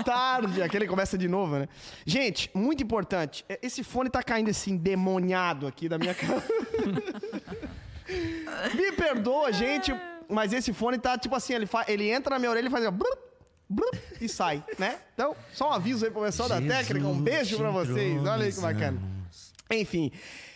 boa tarde. Aquele começa de novo, né? Gente, muito importante. é, Esse fone tá caindo esse endemoniado aqui da minha cara. Me perdoa, gente, mas esse fone tá tipo assim, ele, fa... ele entra na minha orelha e faz. assim, e sai, né? Então, só um aviso aí pro pessoal da técnica. Um beijo pra vocês. Olha aí que bacana. Enfim,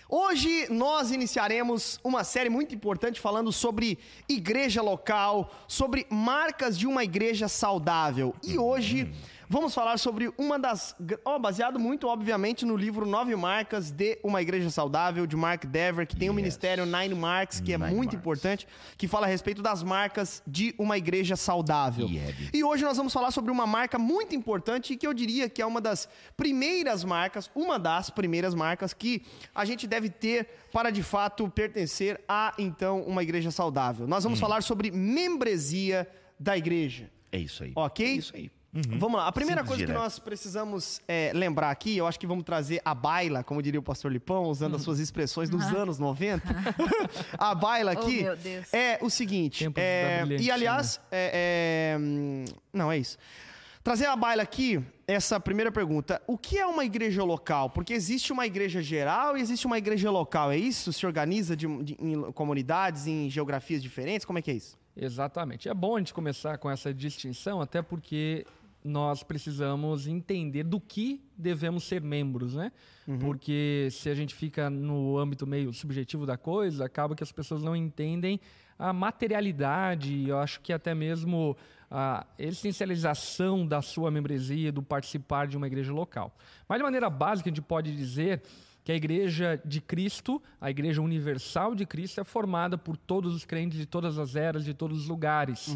hoje nós iniciaremos uma série muito importante falando sobre igreja local, sobre marcas de uma igreja saudável. E hoje vamos falar sobre uma das. Ó, baseado muito, obviamente, no livro Nove Marcas de uma Igreja Saudável, de Mark Dever, que tem o Yes. ministério Nine Marks, que é Nine muito Marks. importante, que fala a respeito das marcas de uma igreja saudável. Yeah. E hoje nós vamos falar sobre uma marca muito importante e que eu diria que é uma das primeiras marcas, uma das primeiras marcas que a gente deve ter para de fato pertencer a então uma igreja saudável. Nós Hum. vamos falar sobre membresia da igreja. É isso aí. Ok? É isso aí. Vamos lá. A primeira Simples, coisa que nós precisamos é, lembrar aqui, eu acho que vamos trazer a baila, como diria o pastor Lipão, usando as suas expressões dos anos 90. a baila Oh, aqui meu Deus. é o seguinte. É, e aliás, é, é, hum, não é isso. Trazer a baila aqui, essa primeira pergunta. O que é uma igreja local? Porque existe uma igreja geral e existe uma igreja local. É isso? Se organiza de- de- em comunidades, em geografias diferentes? Como é que é isso? Exatamente. É bom a gente começar com essa distinção, até porque nós precisamos entender do que devemos ser membros, né? Porque se a gente fica no âmbito meio subjetivo da coisa, acaba que as pessoas não entendem a materialidade, eu acho que até mesmo a essencialização da sua membresia, do participar de uma igreja local. Mas de maneira básica, a gente pode dizer que a igreja de Cristo, a igreja universal de Cristo, é formada por todos os crentes de todas as eras, de todos os lugares.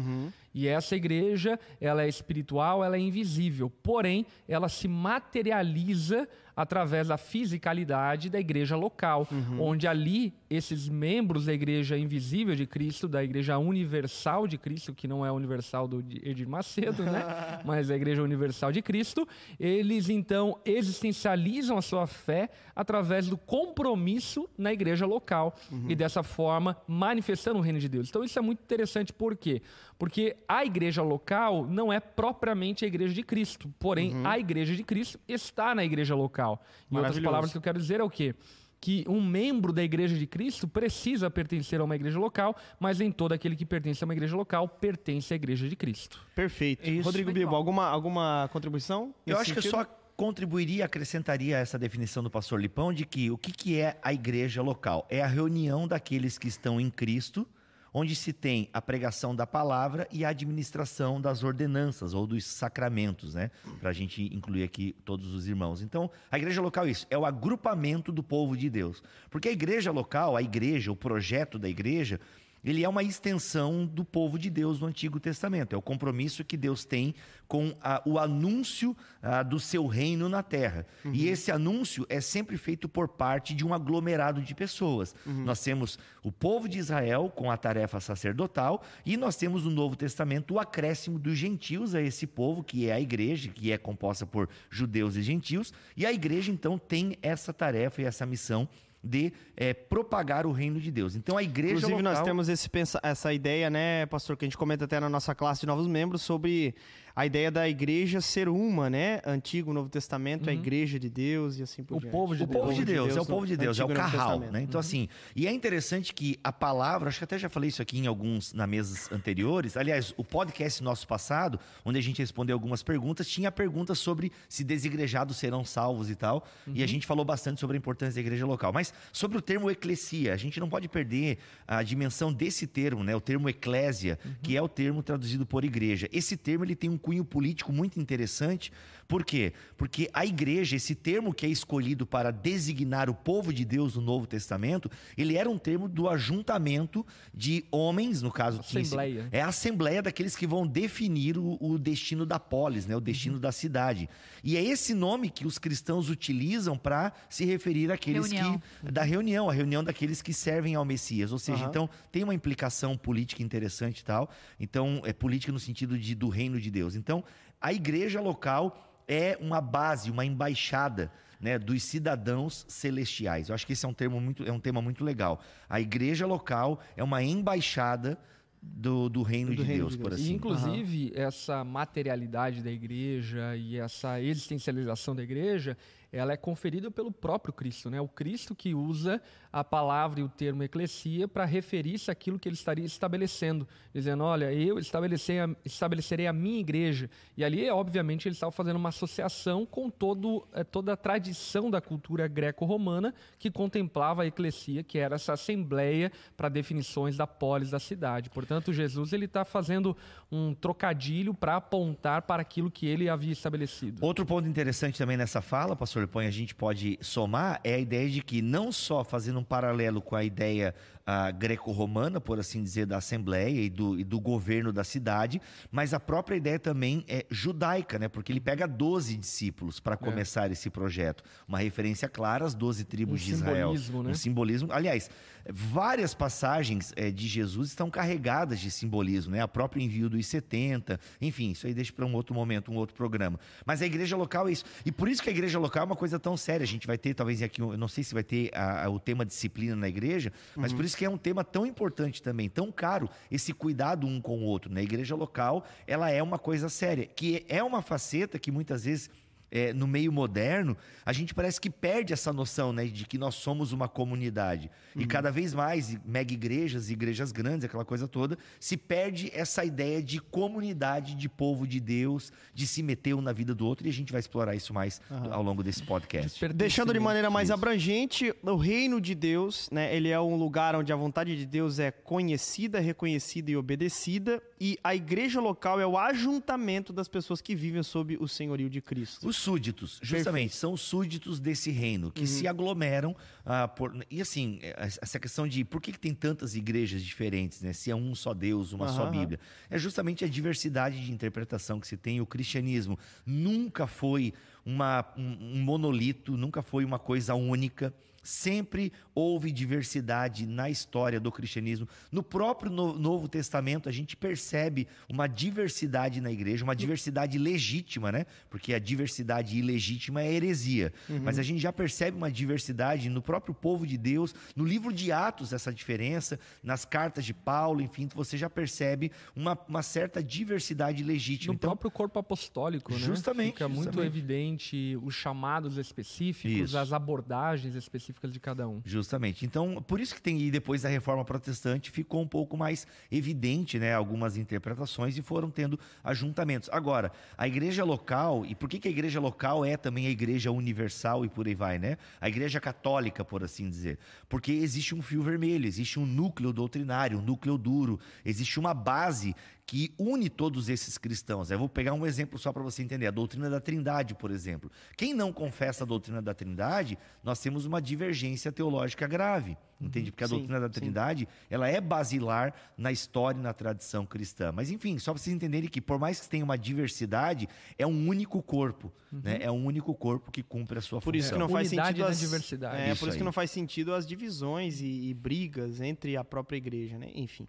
E essa igreja, ela é espiritual, ela é invisível, porém, ela se materializa através da fisicalidade da igreja local, onde ali esses membros da igreja invisível de Cristo, da igreja universal de Cristo, que não é a universal do Edir Macedo, né? Mas é a igreja universal de Cristo, eles então existencializam a sua fé através do compromisso na igreja local e dessa forma manifestando o reino de Deus. Então isso é muito interessante por quê? Porque a igreja local não é propriamente a igreja de Cristo, porém a igreja de Cristo está na igreja local. Em outras palavras, o que eu quero dizer é o quê? Que um membro da igreja de Cristo precisa pertencer a uma igreja local, mas nem todo aquele que pertence a uma igreja local pertence à igreja de Cristo. Perfeito. Isso. Rodrigo Bibo, alguma, alguma contribuição? Eu acho que eu sentido? só contribuiria, acrescentaria essa definição do pastor Lipão de que o que, que é a igreja local? É a reunião daqueles que estão em Cristo, onde se tem a pregação da palavra e a administração das ordenanças ou dos sacramentos, né? Para a gente incluir aqui todos os irmãos. Então, a igreja local é isso, é o agrupamento do povo de Deus. Porque a igreja local, a igreja, o projeto da igreja, ele é uma extensão do povo de Deus no Antigo Testamento. É o compromisso que Deus tem com a- o anúncio ah, do seu reino na terra. E esse anúncio é sempre feito por parte de um aglomerado de pessoas. Nós temos o povo de Israel com a tarefa sacerdotal e nós temos no Novo Testamento o acréscimo dos gentios a esse povo, que é a igreja, que é composta por judeus e gentios. E a igreja, então, tem essa tarefa e essa missão de eh, propagar o reino de Deus. Então a igreja Inclusive, nós local- temos esse essa ideia, né, pastor, que a gente comenta até na nossa classe de novos membros, sobre a ideia da igreja ser uma, né? Antigo, Novo Testamento, a igreja de Deus e assim por O diante. povo de O povo de Deus, é o povo de Deus, é o Antigo e Novo carral, né? Então assim, e é interessante que a palavra, acho que até já falei isso aqui em alguns na mesas anteriores. Aliás, o podcast nosso passado, onde a gente respondeu algumas perguntas, tinha perguntas sobre se desigrejados serão salvos e tal, e a gente falou bastante sobre a importância da igreja local. Mas sobre o termo eclesia, a gente não pode perder a dimensão desse termo, né? O termo eclésia, que é o termo traduzido por igreja. Esse termo ele tem um cunho político muito interessante. Por quê? Porque a igreja, esse termo que é escolhido para designar o povo de Deus no Novo Testamento, ele era um termo do ajuntamento de homens, no caso Assembleia. é a assembleia daqueles que vão definir o, o destino da polis, né? O destino da cidade. E é esse nome que os cristãos utilizam para se referir àqueles Reunião. que da reunião, a reunião daqueles que servem ao Messias. Ou seja, Aham. então tem uma implicação política interessante e tal. Então, é política no sentido de, do reino de Deus. Então, a igreja local é uma base, uma embaixada né, dos cidadãos celestiais. Eu acho que esse é um termo muito, é um tema muito legal. A igreja local é uma embaixada do, do reino, Do de, reino Deus, de por Deus. assim. E, inclusive, essa materialidade da igreja e essa existencialização da igreja, ela é conferida pelo próprio Cristo, né? O Cristo que usa a palavra e o termo eclesia para referir-se àquilo que ele estaria estabelecendo, dizendo, olha, eu estabelecerei a, minha igreja. E ali, obviamente, ele estava fazendo uma associação com todo, eh, toda a tradição da cultura greco-romana que contemplava a eclesia, que era essa assembleia para definições da polis da cidade. Portanto, Jesus ele está fazendo um trocadilho para apontar para aquilo que ele havia estabelecido. Outro ponto interessante também nessa fala, pastor Põe, a gente pode somar, é a ideia de que não só fazendo um paralelo com a ideia ah, greco-romana, por assim dizer, da Assembleia e do, e do governo da cidade, mas a própria ideia também é judaica, né? Porque ele pega 12 discípulos para começar esse projeto. Uma referência clara às 12 tribos Um de Israel. simbolismo, né? Um simbolismo. Aliás, várias passagens eh, de Jesus estão carregadas de simbolismo, né? A próprio envio dos 70, enfim, isso aí deixa para um outro momento, um outro programa. Mas a igreja local é isso. E por isso que a igreja local é uma coisa tão séria. A gente vai ter, talvez aqui, eu não sei se vai ter a- a- o tema disciplina na igreja, mas por isso que é um tema tão importante também, tão caro, esse cuidado um com o outro. Na igreja local, ela é uma coisa séria, que é uma faceta que muitas vezes é, no meio moderno, a gente parece que perde essa noção né, de que nós somos uma comunidade. E cada vez mais, mega igrejas, igrejas grandes, aquela coisa toda, se perde essa ideia de comunidade, de povo de Deus, de se meter um na vida do outro, e a gente vai explorar isso mais ao longo desse podcast. Deixando de maneira mais Isso. abrangente, o reino de Deus, né? Ele é um lugar onde a vontade de Deus é conhecida, reconhecida e obedecida, e a igreja local é o ajuntamento das pessoas que vivem sob o senhorio de Cristo. Os súditos, justamente, são os súditos desse reino, que se aglomeram. ah, por- e assim, eh, essa questão de por que, que tem tantas igrejas diferentes, né? Se é um só Deus, uma só Aham. Bíblia. É justamente a diversidade de interpretação que se tem. O cristianismo nunca foi uma, um, um monolito, nunca foi uma coisa única. Sempre houve diversidade na história do cristianismo. No próprio No- Novo Testamento, a gente percebe uma diversidade na igreja, uma diversidade legítima, né? Porque a diversidade ilegítima é heresia. Mas a gente já percebe uma diversidade no próprio povo de Deus, no livro de Atos, essa diferença, nas cartas de Paulo, enfim, você já percebe uma, uma certa diversidade legítima. No Então, próprio corpo apostólico, né? Justamente, Fica muito justamente. evidente os chamados específicos, Isso. as abordagens específicas de cada um. Justamente. Então, por isso que tem e depois da reforma protestante ficou um pouco mais evidente, né, algumas interpretações e foram tendo ajuntamentos. Agora, a igreja local, e por que, que a igreja local é também a igreja universal e por aí vai, né? A igreja católica, por assim dizer. Porque existe um fio vermelho, existe um núcleo doutrinário, um núcleo duro, existe uma base que une todos esses cristãos. Eu vou pegar um exemplo só para você entender. A doutrina da Trindade, por exemplo. Quem não confessa a doutrina da Trindade, nós temos uma divergência teológica grave. Entende? Porque a Sim, doutrina da sim. Trindade, ela é basilar na história e na tradição cristã. Mas enfim, só para vocês entenderem que por mais que tenha uma diversidade, é um único corpo, né? É um único corpo que cumpre a sua Por isso função. que não faz Unidade sentido as diversidade. É, Isso por isso que aí. não faz sentido as divisões e, e brigas entre a própria igreja, né? Enfim.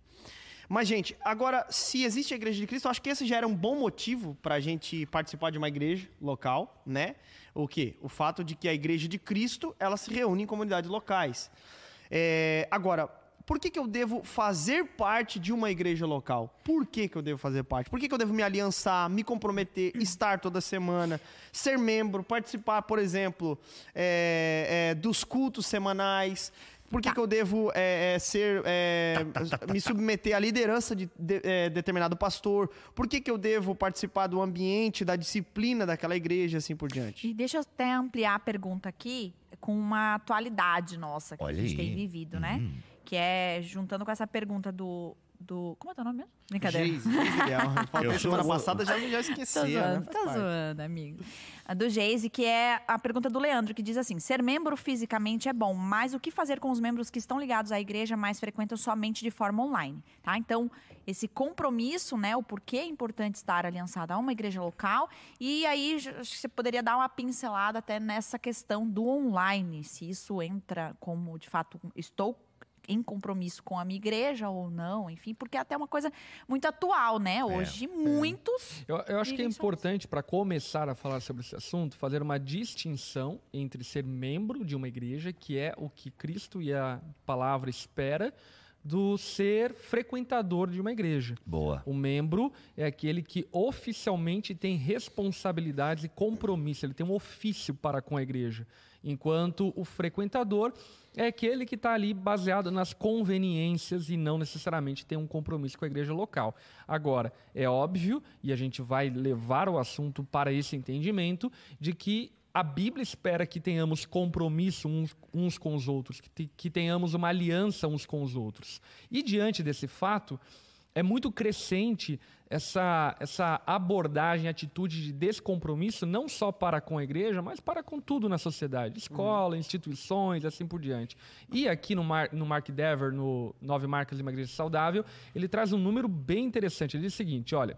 Mas, gente, agora, se existe a igreja de Cristo, acho que esse já era um bom motivo para a gente participar de uma igreja local, né? O quê? O fato de que a igreja de Cristo, ela se reúne em comunidades locais. É, agora, por que, que eu devo fazer parte de uma igreja local? Por que, que eu devo fazer parte? Por que, que eu devo me aliançar, me comprometer, estar toda semana, ser membro, participar, por exemplo, é, é, dos cultos semanais? Por que, que eu devo é, é, ser é, me submeter à liderança de, de- é, determinado pastor? Por que, que eu devo participar do ambiente, da disciplina daquela igreja, assim por diante? E deixa eu até ampliar a pergunta aqui com uma atualidade nossa que Olha a gente aí. tem vivido, né? Uhum. Que é juntando com essa pergunta do. Do como é teu nome mesmo? Brincadeira. Geise, Eu semana sou- passada, já, já esqueci. né? zoando, tô parte. zoando, amigo. A do Geise, que é a pergunta do Leandro, que diz assim: ser membro fisicamente é bom, mas o que fazer com os membros que estão ligados à igreja, mas frequentam somente de forma online? Tá? Então, esse compromisso, né? O porquê é importante estar aliançado a uma igreja local. E aí, j- acho que você poderia dar uma pincelada até nessa questão do online, se isso entra como de fato estou em compromisso com a minha igreja ou não, enfim, porque é até uma coisa muito atual, né? Hoje, muitos Eu, eu acho que é importante, para começar a falar sobre esse assunto, fazer uma distinção entre ser membro de uma igreja, que é o que Cristo e a palavra espera do ser frequentador de uma igreja. Boa. O membro é aquele que oficialmente tem responsabilidades e compromisso, ele tem um ofício para com a igreja. Enquanto o frequentador é aquele que está ali baseado nas conveniências e não necessariamente tem um compromisso com a igreja local. Agora, é óbvio, e a gente vai levar o assunto para esse entendimento, de que a Bíblia espera que tenhamos compromisso uns, uns com os outros, que, te, que tenhamos uma aliança uns com os outros. E diante desse fato, é muito crescente essa, essa abordagem, atitude de descompromisso, não só para com a igreja, mas para com tudo na sociedade, escola, uhum. instituições, assim por diante. E aqui no, Mar, no Mark Dever, no Nove Marcas de uma Igreja Saudável, ele traz um número bem interessante. Ele diz o seguinte: olha.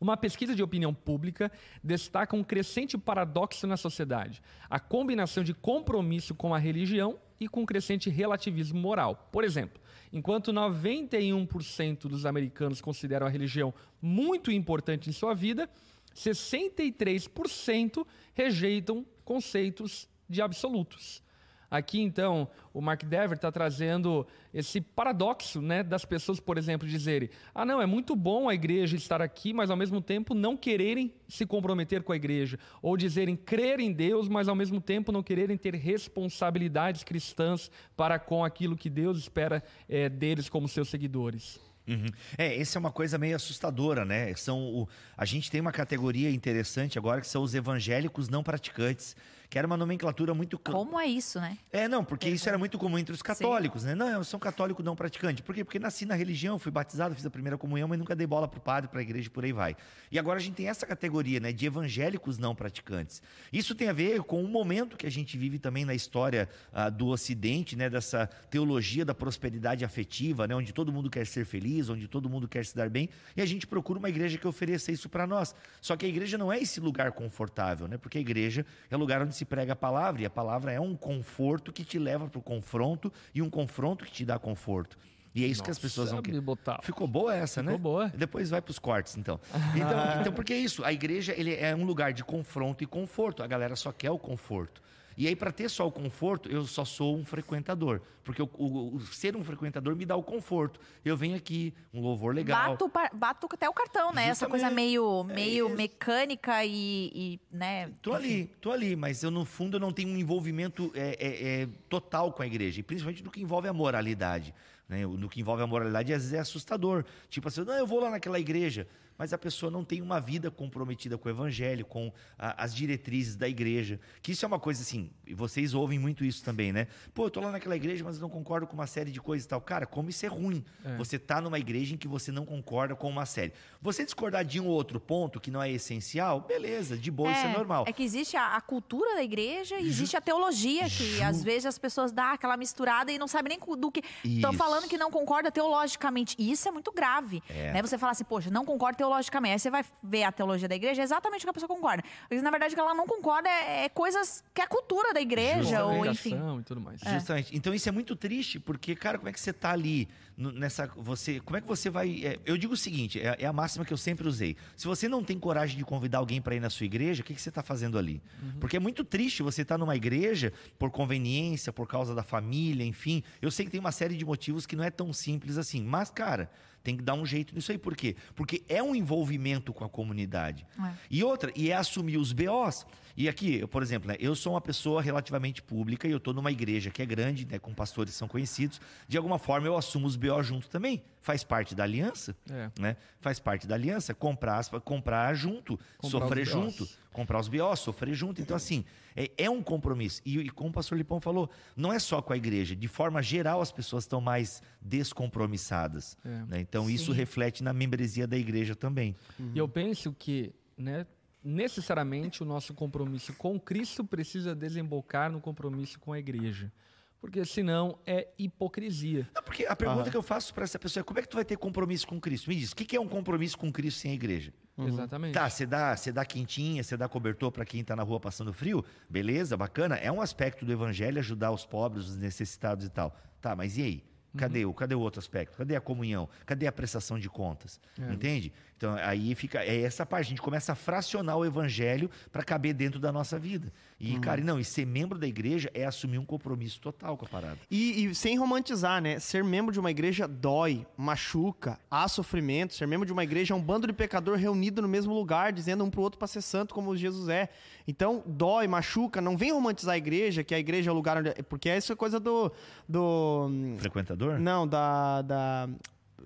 Uma pesquisa de opinião pública destaca um crescente paradoxo na sociedade: a combinação de compromisso com a religião e com crescente relativismo moral. Por exemplo, enquanto 91% dos americanos consideram a religião muito importante em sua vida, 63% rejeitam conceitos de absolutos. Aqui, então, o Mark Dever está trazendo esse paradoxo né, das pessoas, por exemplo, dizerem: ah, não, é muito bom a igreja estar aqui, mas ao mesmo tempo não quererem se comprometer com a igreja. Ou dizerem crer em Deus, mas ao mesmo tempo não quererem ter responsabilidades cristãs para com aquilo que Deus espera é, deles como seus seguidores. Uhum. É, essa é uma coisa meio assustadora, né? São o, a gente tem uma categoria interessante agora que são os evangélicos não praticantes que era uma nomenclatura muito. Como é isso, né? É, não, porque isso era muito comum entre os católicos, Sim. né? Não, eu sou um católico não praticante. Por quê? Porque nasci na religião, fui batizado, fiz a primeira comunhão, mas nunca dei bola pro padre, pra igreja e por aí vai. E agora a gente tem essa categoria, né, de evangélicos não praticantes. Isso tem a ver com o momento que a gente vive também na história uh, do Ocidente, né, dessa teologia da prosperidade afetiva, né, onde todo mundo quer ser feliz, onde todo mundo quer se dar bem, e a gente procura uma igreja que ofereça isso para nós. Só que a igreja não é esse lugar confortável, né? Porque a igreja é o lugar onde se prega a palavra, e a palavra é um conforto que te leva para o confronto e um confronto que te dá conforto. E é isso Nossa, que as pessoas vão querer. Ficou boa essa, Ficou né? boa. Depois vai para os cortes, então. então. Então, porque é isso? A igreja ele é um lugar de confronto e conforto. A galera só quer o conforto. E aí, para ter só o conforto, eu só sou um frequentador. Porque o, o, o, ser um frequentador me dá o conforto. Eu venho aqui, um louvor legal. Bato, bato até o cartão, né? Justamente. Essa coisa meio, meio é mecânica e, e, né? Tô ali, tô ali, mas eu, no fundo, eu não tenho um envolvimento é, é, é, total com a igreja. E principalmente no que envolve a moralidade. Né? No que envolve a moralidade, às vezes é assustador. Tipo assim, não, eu vou lá naquela igreja mas a pessoa não tem uma vida comprometida com o evangelho, com a, as diretrizes da igreja. Que isso é uma coisa assim, e vocês ouvem muito isso também, né? Pô, eu tô lá naquela igreja, mas eu não concordo com uma série de coisas e tal. Cara, como isso é ruim. É. Você tá numa igreja em que você não concorda com uma série. Você discordar de um ou outro ponto que não é essencial, beleza, de boa, é, isso é normal. É que existe a, a cultura da igreja e existe a teologia, que Ju... às vezes as pessoas dão aquela misturada e não sabem nem do que. Estão falando que não concorda teologicamente. E isso é muito grave. É. Né? Você fala assim, poxa, não concordo teologicamente teologicamente. Aí você vai ver a teologia da igreja, é exatamente o que a pessoa concorda. Mas, na verdade, o que ela não concorda é, é coisas que é a cultura da igreja, ou enfim. E tudo mais. É. Justamente. Então isso é muito triste, porque, cara, como é que você tá ali nessa. Você, como é que você vai. É, eu digo o seguinte: é, é, a máxima que eu sempre usei. Se você não tem coragem de convidar alguém para ir na sua igreja, o que, que você está fazendo ali? Uhum. Porque é muito triste você estar tá numa igreja por conveniência, por causa da família, enfim. Eu sei que tem uma série de motivos que não é tão simples assim. Mas, cara, tem que dar um jeito nisso aí. Por quê? Porque é um envolvimento com a comunidade. É. E outra, e é assumir os BOs. E aqui, eu, por exemplo, né, eu sou uma pessoa relativamente pública e eu estou numa igreja que é grande, né, com pastores que são conhecidos. De alguma forma, eu assumo os BO junto também. Faz parte da aliança. É. Né? Faz parte da aliança. Comprar, comprar junto, comprar sofrer junto. Comprar os BOs, sofrer junto. Então, assim, é, é um compromisso. E, e, como o pastor Lipão falou, não é só com a igreja. De forma geral, as pessoas estão mais descompromissadas. É. Né? Então, Sim. isso reflete na membresia da igreja também. Uhum. E eu penso que, né, necessariamente, o nosso compromisso com Cristo precisa desembocar no compromisso com a igreja. Porque senão é hipocrisia. Não, porque a pergunta ah. que eu faço para essa pessoa é como é que tu vai ter compromisso com Cristo? Me diz, o que é um compromisso com Cristo sem a igreja? Uhum. Exatamente. Tá, você dá, você dá quentinha, você dá cobertor para quem está na rua passando frio, beleza, bacana. É um aspecto do evangelho ajudar os pobres, os necessitados e tal. Tá, mas e aí? Cadê, o, cadê o outro aspecto? Cadê a comunhão? Cadê a prestação de contas? Entende? Então, aí fica. É essa parte. A gente começa a fracionar o evangelho para caber dentro da nossa vida. E, cara, não, e ser membro da igreja é assumir um compromisso total com a parada. E, e sem romantizar, né? Ser membro de uma igreja dói, machuca, há sofrimento. Ser membro de uma igreja é um bando de pecador reunido no mesmo lugar, dizendo um pro outro para ser santo como Jesus é. Então, dói, machuca. Não vem romantizar a igreja, que a igreja é o lugar onde. Porque essa é coisa do. do Frequentador? Não, da. da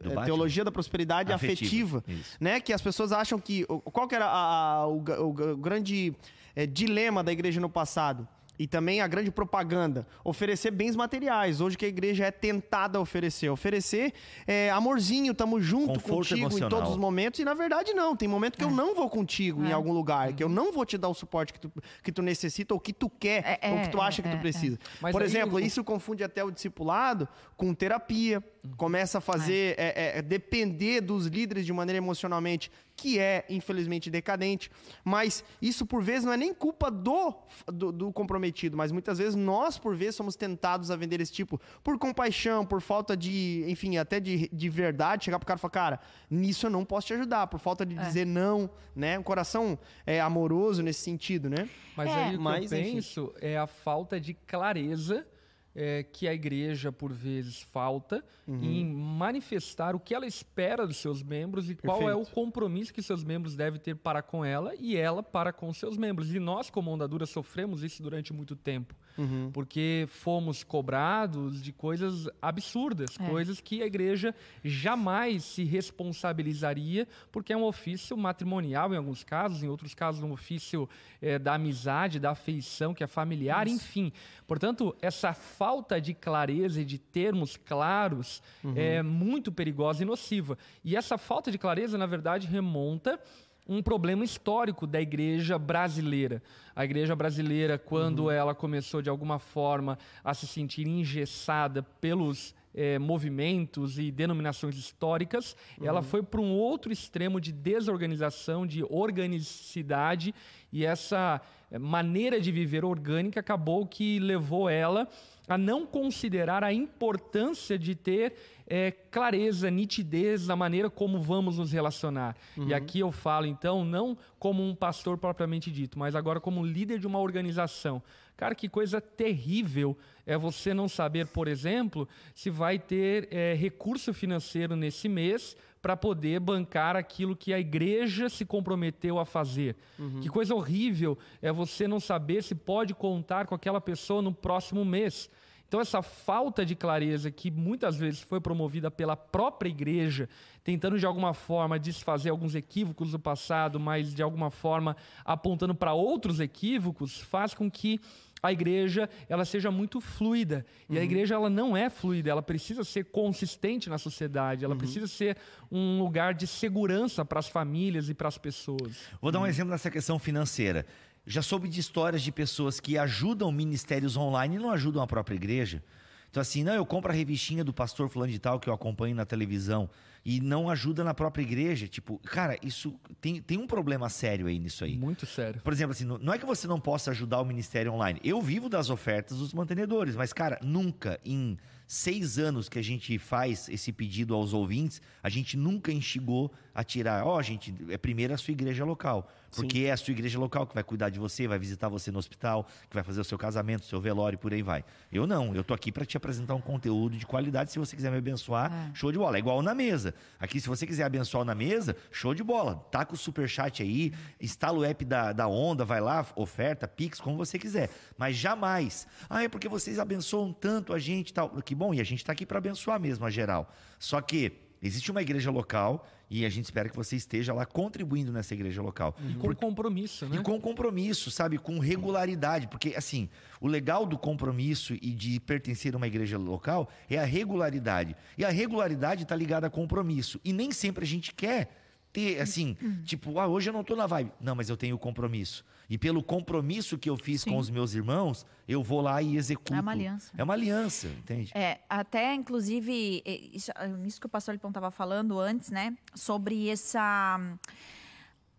é, teologia da prosperidade Afetiva, afetiva, né? Que as pessoas acham que qual que era a- a- o, o grande é, dilema da igreja no passado e também a grande propaganda oferecer bens materiais. Hoje que a igreja é tentada a oferecer, oferecer é, amorzinho, tamo junto Conforto contigo em emocional. todos os momentos e na verdade não. Tem momento que eu não vou contigo em É. algum lugar, que eu não vou te dar o suporte que tu, que tu necessita ou que tu quer É, ou que tu é, acha que é, tu é. precisa. Por aí exemplo, o- isso confunde até o discipulado com terapia. Começa a fazer, é, é, depender dos líderes de maneira emocionalmente, que é, infelizmente, decadente. Mas isso, por vezes, não é nem culpa do, do, do comprometido, mas muitas vezes nós, por vezes, somos tentados a vender esse tipo por compaixão, por falta de, enfim, até de, de verdade. Chegar pro cara e falar, cara, nisso eu não posso te ajudar, por falta de dizer não, né? Um coração é, amoroso nesse sentido, né? Mas É. aí o que Mas, eu enfim. penso é a falta de clareza é, que a igreja, por vezes, falta Uhum. em manifestar o que ela espera dos seus membros e qual é o Perfeito. compromisso que seus membros devem ter para com ela e ela para com seus membros. E nós, como Ondadura, sofremos isso durante muito tempo. Uhum. Porque fomos cobrados de coisas absurdas, É. coisas que a igreja jamais se responsabilizaria, porque é um ofício matrimonial em alguns casos, em outros casos um ofício eh, da amizade, da afeição, que é familiar, enfim. Portanto, essa falta de clareza e de termos claros é muito perigosa e nociva. E essa falta de clareza, na verdade, remonta um problema histórico da igreja brasileira. A igreja brasileira, quando ela começou de alguma forma a se sentir engessada pelos eh, movimentos e denominações históricas, ela foi para um outro extremo de desorganização, de organicidade, e essa eh, maneira de viver orgânica acabou que levou ela a não considerar a importância de ter eh, clareza, nitidez na maneira como vamos nos relacionar. E aqui eu falo, então, não como um pastor propriamente dito, mas agora como líder de uma organização. Cara, que coisa terrível é você não saber, por exemplo, se vai ter eh, recurso financeiro nesse mês para poder bancar aquilo que a igreja se comprometeu a fazer. Que coisa horrível é você não saber se pode contar com aquela pessoa no próximo mês. Então, essa falta de clareza que muitas vezes foi promovida pela própria igreja, tentando de alguma forma desfazer alguns equívocos do passado, mas de alguma forma apontando para outros equívocos, faz com que a igreja ela seja muito fluida. E a igreja ela não é fluida, ela precisa ser consistente na sociedade, ela precisa ser um lugar de segurança para as famílias e para as pessoas. Vou dar um exemplo nessa questão financeira. Já soube de histórias de pessoas que ajudam ministérios online e não ajudam a própria igreja. Então, assim, não, eu compro a revistinha do pastor fulano de tal que eu acompanho na televisão e não ajuda na própria igreja. Tipo, cara, isso tem, tem um problema sério aí nisso aí. Muito sério. Por exemplo, assim, não é que você não possa ajudar o ministério online. Eu vivo das ofertas dos mantenedores, mas, cara, nunca em seis anos que a gente faz esse pedido aos ouvintes, a gente nunca instigou a tirar, ó, gente, é primeiro a sua igreja local. Porque é a sua igreja local que vai cuidar de você, vai visitar você no hospital, que vai fazer o seu casamento, o seu velório e por aí vai. Eu não, eu tô aqui para te apresentar um conteúdo de qualidade. Se você quiser me abençoar, É. show de bola. É igual na mesa. Aqui, se você quiser abençoar na mesa, show de bola. Taca o superchat aí, instala o app da, da Onda, vai lá, oferta, Pix, como você quiser. Mas jamais. Ah, é porque vocês abençoam tanto a gente e tal. Que bom, e a gente tá aqui para abençoar mesmo, a geral. Só que existe uma igreja local e a gente espera que você esteja lá contribuindo nessa igreja local. E com compromisso, né? E com compromisso, sabe? Com regularidade. Porque, assim, o legal do compromisso e de pertencer a uma igreja local é a regularidade. E a regularidade está ligada a compromisso. E nem sempre a gente quer ter, assim, tipo, ah, hoje eu não tô na vibe. Não, mas eu tenho compromisso. E pelo compromisso que eu fiz Sim. com os meus irmãos, eu vou lá e executo. É uma aliança. É uma aliança, entende? É, até inclusive, e- isso, isso que o pastor Lipão estava falando antes, né? Sobre essa.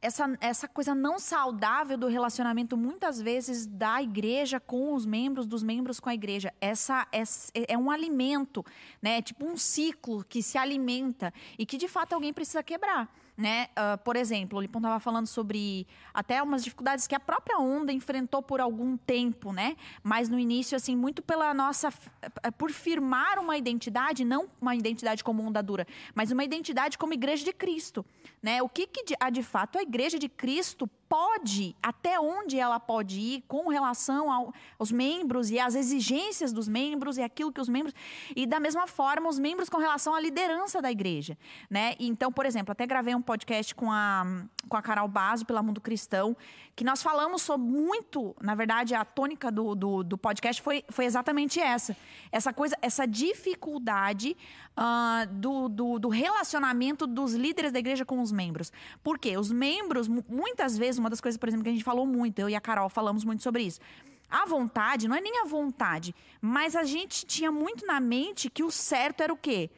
essa, essa coisa não saudável do relacionamento, muitas vezes, da igreja com os membros, dos membros com a igreja. Essa é, é um alimento, né? É tipo um ciclo que se alimenta e que, de fato, alguém precisa quebrar né? Uh, por exemplo, o Lipão estava falando sobre até umas dificuldades que a própria onda enfrentou por algum tempo, né? Mas no início, assim, muito pela nossa. Eh, por firmar uma identidade, não uma identidade como onda dura, mas uma identidade como igreja de Cristo, né? O que, que a, de fato a igreja de Cristo pode, até onde ela pode ir com relação ao, aos membros e às exigências dos membros e aquilo que os membros. E da mesma forma, os membros com relação à liderança da igreja. Né? Então, por exemplo, até gravei um podcast com a, com a Carol Basso, pela Mundo Cristão, que nós falamos sobre muito, na verdade, a tônica do, do, do podcast foi, foi exatamente essa. Essa coisa, essa dificuldade uh, do, do, do relacionamento dos líderes da igreja com os membros. Por quê? Os membros, muitas vezes, uma das coisas, por exemplo, que a gente falou muito, eu e a Carol falamos muito sobre isso. A vontade, não é nem a vontade, mas a gente tinha muito na mente que o certo era o quê?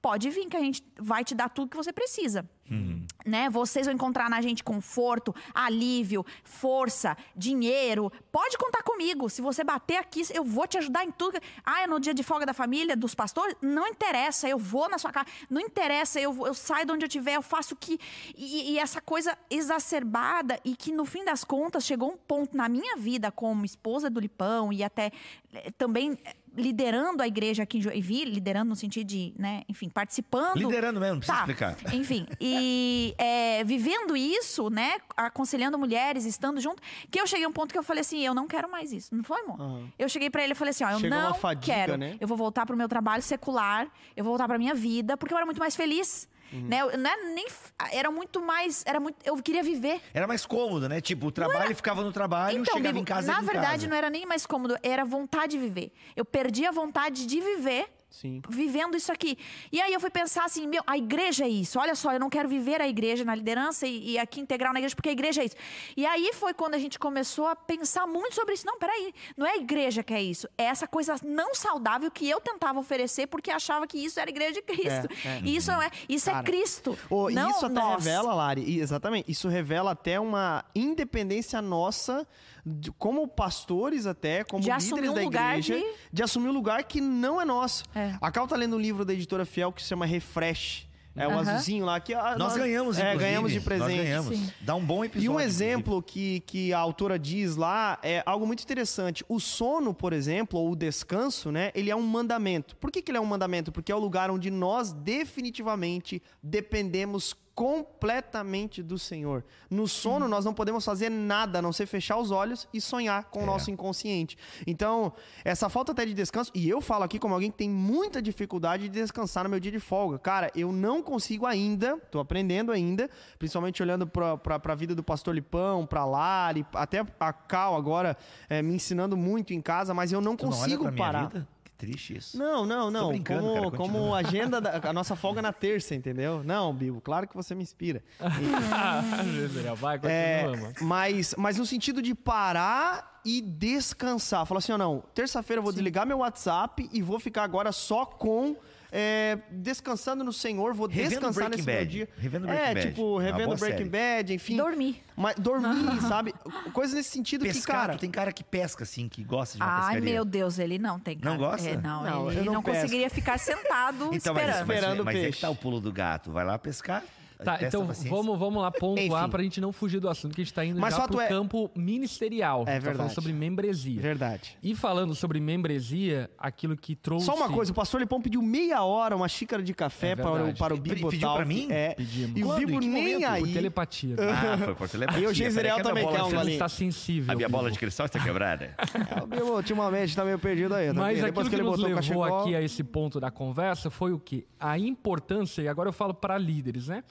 Pode vir que a gente vai te dar tudo que você precisa. Uhum. Né? Vocês vão encontrar na gente conforto, alívio, força, dinheiro. Pode contar comigo. Se você bater aqui, eu vou te ajudar em tudo. Ah, é no dia de folga da família, dos pastores? Não interessa, eu vou na sua casa. Não interessa, eu, eu saio de onde eu estiver, eu faço o que. E, e essa coisa exacerbada e que no fim das contas chegou um ponto na minha vida como esposa do Lipão e até eh, também liderando a igreja aqui em Joinville, liderando no sentido de, né, enfim, participando. Liderando mesmo, não precisa tá, explicar. Enfim, e é, vivendo isso, né, aconselhando mulheres, estando junto, que eu cheguei a um ponto que eu falei assim, eu não quero mais isso. Não foi, amor? Uhum. Eu cheguei para ele e falei assim, ó, eu Chegou não fadiga, quero. Né? Eu vou voltar pro meu trabalho secular, eu vou voltar pra minha vida, porque eu era muito mais feliz. Uhum. Né? Eu, não é nem, era muito mais. Era muito, eu queria viver. Era mais cômodo, né? Tipo, o trabalho era... ficava no trabalho, então, chegava em casa. Na verdade, não era nem mais cômodo, era vontade de viver. Eu perdi a vontade de viver Sim. vivendo isso aqui. E aí eu fui pensar assim, meu, a igreja é isso. Olha só, eu não quero viver a igreja na liderança e, e, aqui integral na igreja, porque a igreja é isso. E aí foi quando a gente começou a pensar muito sobre isso. Não, peraí, não é a igreja que é isso. É essa coisa não saudável que eu tentava oferecer porque achava que isso era a igreja de Cristo. É, é. E isso não é. Isso é Cara, é Cristo. Oh, não isso até nós. revela, Lari, exatamente. Isso revela até uma independência nossa de, como pastores até, como de líderes um da igreja, de... de... assumir um lugar que não é nosso. É. A Cal tá lendo um livro da editora Fiel que se chama Refresh. É o azulzinho lá que nós, nós ganhamos, é, ganhamos de presente. Nós ganhamos. Dá um bom episódio. E um exemplo que, que a autora diz lá é algo muito interessante. O sono, por exemplo, ou o descanso, né? Ele é um mandamento. Por que, que ele é um mandamento? Porque é o lugar onde nós definitivamente dependemos completamente do Senhor. No sono, nós não podemos fazer nada a não ser fechar os olhos e sonhar com é. o nosso inconsciente. Então, essa falta até de descanso, e eu falo aqui como alguém que tem muita dificuldade de descansar no meu dia de folga. Cara, eu não consigo ainda, tô aprendendo ainda, principalmente olhando para a vida do pastor Lipão, para Lari, até a Cal agora é, me ensinando muito em casa, mas eu não tu consigo não parar. Triste isso. Não, não, não. Como, cara, como agenda, da, a nossa folga na terça, entendeu? Não, Bibo, claro que você me inspira. Vai, continua, é, mano. Mas, mas no sentido de parar e descansar. Falar assim, ó, não, terça-feira eu vou Sim. desligar meu WhatsApp e vou ficar agora só com é, descansando no Senhor, vou revendo descansar nesse Bad. meu dia. Revendo é, Bad. tipo, revendo Breaking série. Bad, enfim. Dormir. Mas, dormir, sabe? Coisa nesse sentido Pescar, que, cara... Tem cara que pesca, assim, que gosta de uma Ai, pescaria. meu Deus, ele não tem cara. Não gosta? É, não, não, ele não, não conseguiria ficar sentado então, esperando. Mas, mas, esperando mas, mas é que tá o pulo do gato. Vai lá pescar, Tá, então vamos, vamos lá pontuar para a gente não fugir do assunto, que a gente está indo Mas já pro é... campo ministerial. É verdade. Tá falando sobre membresia. Verdade. E falando sobre membresia, aquilo que trouxe... Só uma coisa, o pastor Lipão pediu meia hora, uma xícara de café é para, o, para o Bibo Pediu para mim? É. Pedimos. E o Bibo nem aí... Por telepatia. Ah, foi por telepatia. E o Gisrael também quer um ali. está sensível. A minha bola de cristal está quebrada. é, o Bibo ultimamente está meio perdido aí. Tá Mas aquilo que, que nos levou aqui a esse ponto da conversa foi o quê? A importância, e agora eu falo para líderes, né?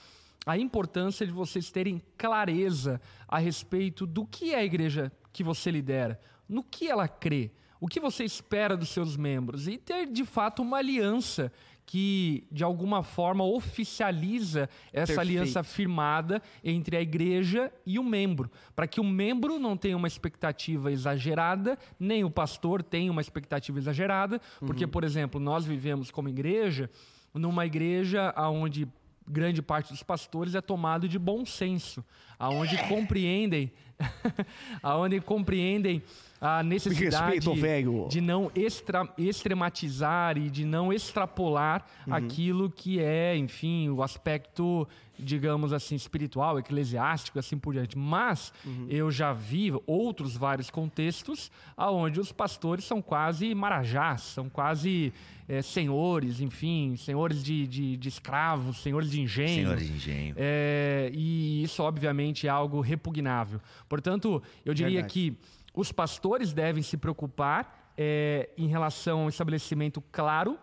A importância de vocês terem clareza a respeito do que é a igreja que você lidera, no que ela crê, o que você espera dos seus membros e ter de fato uma aliança que de alguma forma oficializa essa Perfeito. aliança firmada entre a igreja e o membro, para que o membro não tenha uma expectativa exagerada, nem o pastor tenha uma expectativa exagerada, porque, uhum. por exemplo, nós vivemos como igreja numa igreja onde grande parte dos pastores é tomado de bom senso, aonde compreendem, aonde compreendem a necessidade respeito, de não extra, extrematizar e de não extrapolar aquilo que é, enfim, o aspecto, digamos assim, espiritual, eclesiástico, assim por diante. Mas eu já vi outros vários contextos aonde os pastores são quase marajás, são quase é, senhores, enfim, senhores de, de, de escravos, senhores de engenho. Senhores de engenho. É, e isso, obviamente, é algo repugnável. Portanto, eu diria Verdade. que os pastores devem se preocupar é, em relação ao estabelecimento claro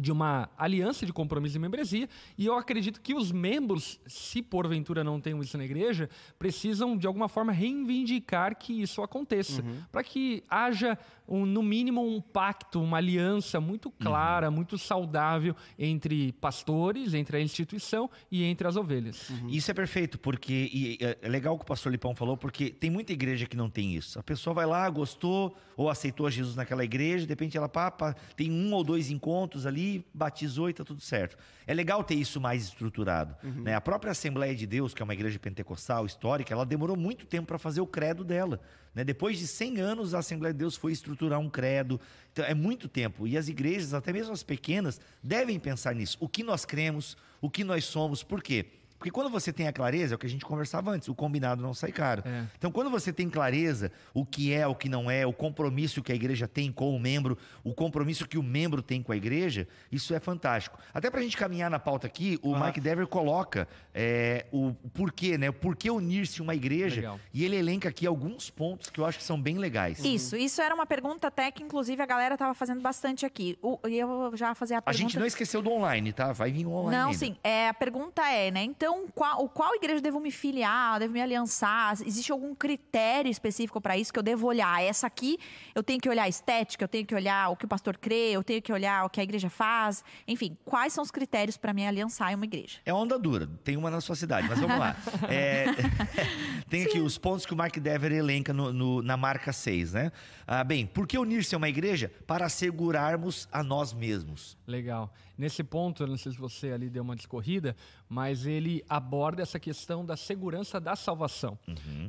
de uma aliança de compromisso e membresia, e eu acredito que os membros, se porventura não tenham isso na igreja, precisam de alguma forma reivindicar que isso aconteça, para que haja um, no mínimo um pacto, uma aliança muito clara, muito saudável entre pastores, entre a instituição e entre as ovelhas. Isso é perfeito, porque e é é legal o que o pastor Lipão falou, porque tem muita igreja que não tem isso. A pessoa vai lá, gostou, ou aceitou Jesus naquela igreja, de repente ela pá, tem um ou dois encontros ali, batizou e tá tudo certo. É legal ter isso mais estruturado. né? A própria Assembleia de Deus, que é uma igreja pentecostal histórica, ela demorou muito tempo para fazer o credo dela. né? Depois de 100 anos, a Assembleia de Deus foi estruturar um credo. Então, é muito tempo. E as igrejas, até mesmo as pequenas, devem pensar nisso. O que nós cremos, o que nós somos. Por quê? Porque quando você tem a clareza, é o que a gente conversava antes, o combinado não sai caro. É. Então, quando você tem clareza o que é, o que não é, o compromisso que a igreja tem com o membro, o compromisso que o membro tem com a igreja, isso é fantástico. Até pra gente caminhar na pauta aqui, o Ah. Mike Dever coloca é, o porquê, né? O porquê unir-se uma igreja. Legal. E ele elenca aqui alguns pontos que eu acho que são bem legais. Isso, isso era uma pergunta até que, inclusive, a galera tava fazendo bastante aqui. E eu vou já fazer a A pergunta. gente não esqueceu do online, tá? Vai vir o online. Não, ainda. sim. É, a pergunta é, né? Então, qual, qual igreja devo me filiar? Devo me aliançar? Existe algum critério específico para isso que eu devo olhar? Essa aqui, eu tenho que olhar a estética, eu tenho que olhar o que o pastor crê, eu tenho que olhar o que a igreja faz. Enfim, quais são os critérios para me aliançar em uma igreja? É onda dura, tem uma na sua cidade, mas vamos lá. É, tem aqui os pontos que o Mark Dever elenca no- no- na marca 6, né? Ah, bem, por que unir-se a uma igreja? Para assegurarmos a nós mesmos. Legal. Nesse ponto, eu não sei se você ali deu uma discorrida, mas ele aborda essa questão da segurança da salvação.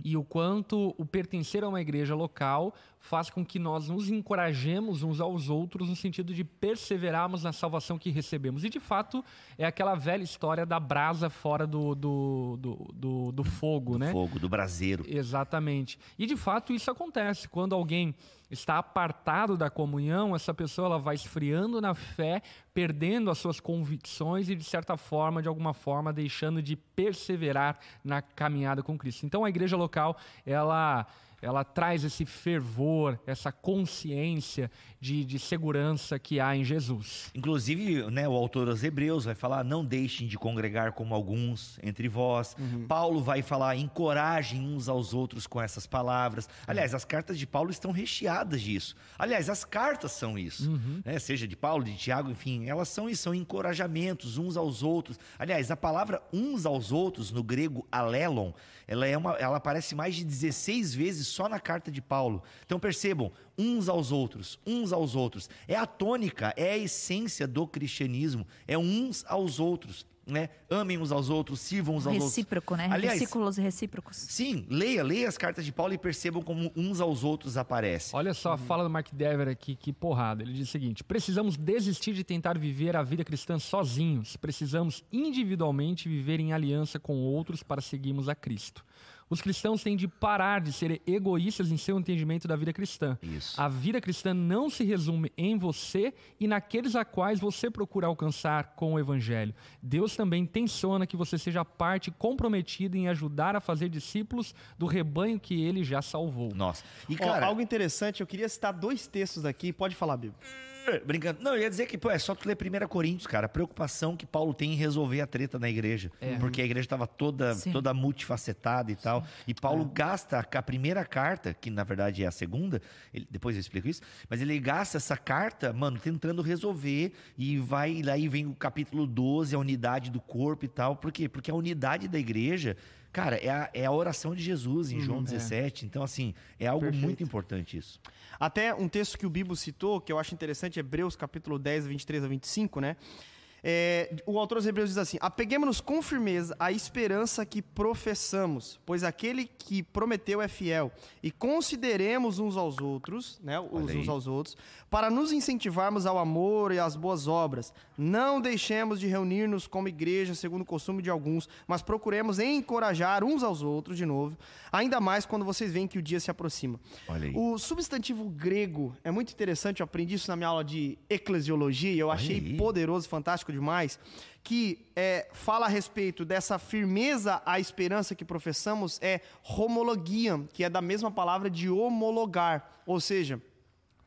E o quanto o pertencer a uma igreja local faz com que nós nos encorajemos uns aos outros no sentido de perseverarmos na salvação que recebemos. E, de fato, é aquela velha história da brasa fora do, do, do, do- do fogo, né? Fogo, do braseiro. Exatamente. E de fato isso acontece. Quando alguém está apartado da comunhão, essa pessoa ela vai esfriando na fé, perdendo as suas convicções e, de certa forma, de alguma forma, deixando de perseverar na caminhada com Cristo. Então a igreja local, ela. Ela traz esse fervor, essa consciência de, de segurança que há em Jesus. Inclusive, né, o autor dos Hebreus vai falar: não deixem de congregar como alguns entre vós. Paulo vai falar: encorajem uns aos outros com essas palavras. Aliás, as cartas de Paulo estão recheadas disso. Aliás, as cartas são isso. né, seja de Paulo, de Tiago, enfim, elas são isso, são encorajamentos uns aos outros. Aliás, a palavra uns aos outros, no grego alelon, ela, é uma, ela aparece mais de 16 vezes só na carta de Paulo. Então percebam, uns aos outros, uns aos outros. É a tônica, é a essência do cristianismo, é uns aos outros. Né? Amem uns aos outros, sirvam uns aos outros. Recíproco, né? Aliás, Versículos recíprocos. sim, leia, leia as cartas de Paulo e percebam como uns aos outros aparecem. Olha só a fala do Mark Dever aqui, que porrada. Ele diz o seguinte: precisamos desistir de tentar viver a vida cristã sozinhos. Precisamos individualmente viver em aliança com outros para seguirmos a Cristo. Os cristãos têm de parar de ser egoístas em seu entendimento da vida cristã. Isso. A vida cristã não se resume em você e naqueles a quais você procura alcançar com o evangelho. Deus também tensiona que você seja parte comprometida em ajudar a fazer discípulos do rebanho que ele já salvou. Nossa. E, Ó, cara, algo interessante, eu queria citar dois textos aqui. Pode falar, Bibo. Brincando. Não, eu ia dizer que, pô, é só tu ler 1 Coríntios, cara. A preocupação que Paulo tem em resolver a treta na igreja. Porque a igreja estava toda, Sim. toda multifacetada e tal. E Paulo gasta a, primeira carta, que na verdade é a segunda, ele- depois eu explico isso, mas ele gasta essa carta, mano, tentando resolver. E vai, e aí vem o capítulo 12, a unidade do corpo e tal. Por quê? Porque a unidade da igreja. Cara, é a, é a oração de Jesus em João 17. Então, assim, é algo Perfeito. muito importante isso. Até um texto que o Bibo citou, que eu acho interessante, Hebreus capítulo 10, 23 a 25, né? É, o autor dos Hebreus diz assim: Apeguemos-nos com firmeza à esperança que professamos, pois aquele que prometeu é fiel. E consideremos uns aos outros, né, os uns aos outros, para nos incentivarmos ao amor e às boas obras. Não deixemos de reunir-nos como igreja, segundo o costume de alguns, mas procuremos encorajar uns aos outros, de novo, ainda mais quando vocês veem que o dia se aproxima. O substantivo grego é muito interessante, eu aprendi isso na minha aula de eclesiologia e eu achei poderoso, fantástico demais, que é, fala a respeito dessa firmeza à esperança que professamos, é homologiam, que é da mesma palavra de homologar, ou seja,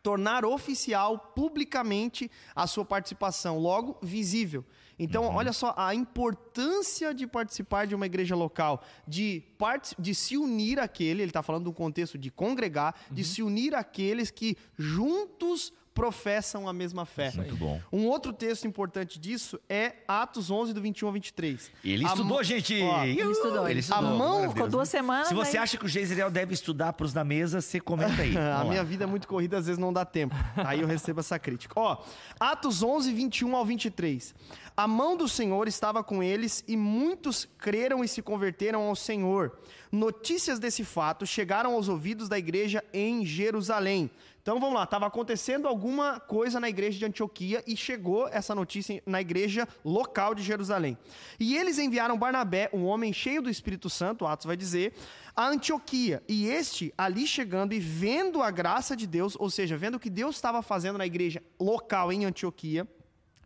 tornar oficial publicamente a sua participação, logo visível. Então, uhum. olha só a importância de participar de uma igreja local, de, part... de se unir àquele, ele está falando do contexto de congregar, uhum. de se unir àqueles que juntos professam a mesma fé. Muito bom. Um outro texto importante disso é Atos 11, do 21 ao 23. Ele estudou, a... gente! Ó, ele estudou. Ele estudou. A mão ficou duas semanas. Se você aí... acha que o Geiseriel deve estudar para os na mesa, você comenta aí. a minha vida é muito corrida, às vezes não dá tempo. Aí eu recebo essa crítica. Ó, Atos 11, 21 ao 23. A mão do Senhor estava com eles e muitos creram e se converteram ao Senhor. Notícias desse fato chegaram aos ouvidos da igreja em Jerusalém. Então vamos lá, estava acontecendo alguma coisa na igreja de Antioquia e chegou essa notícia na igreja local de Jerusalém. E eles enviaram Barnabé, um homem cheio do Espírito Santo, Atos vai dizer, a Antioquia. E este, ali chegando e vendo a graça de Deus, ou seja, vendo o que Deus estava fazendo na igreja local em Antioquia,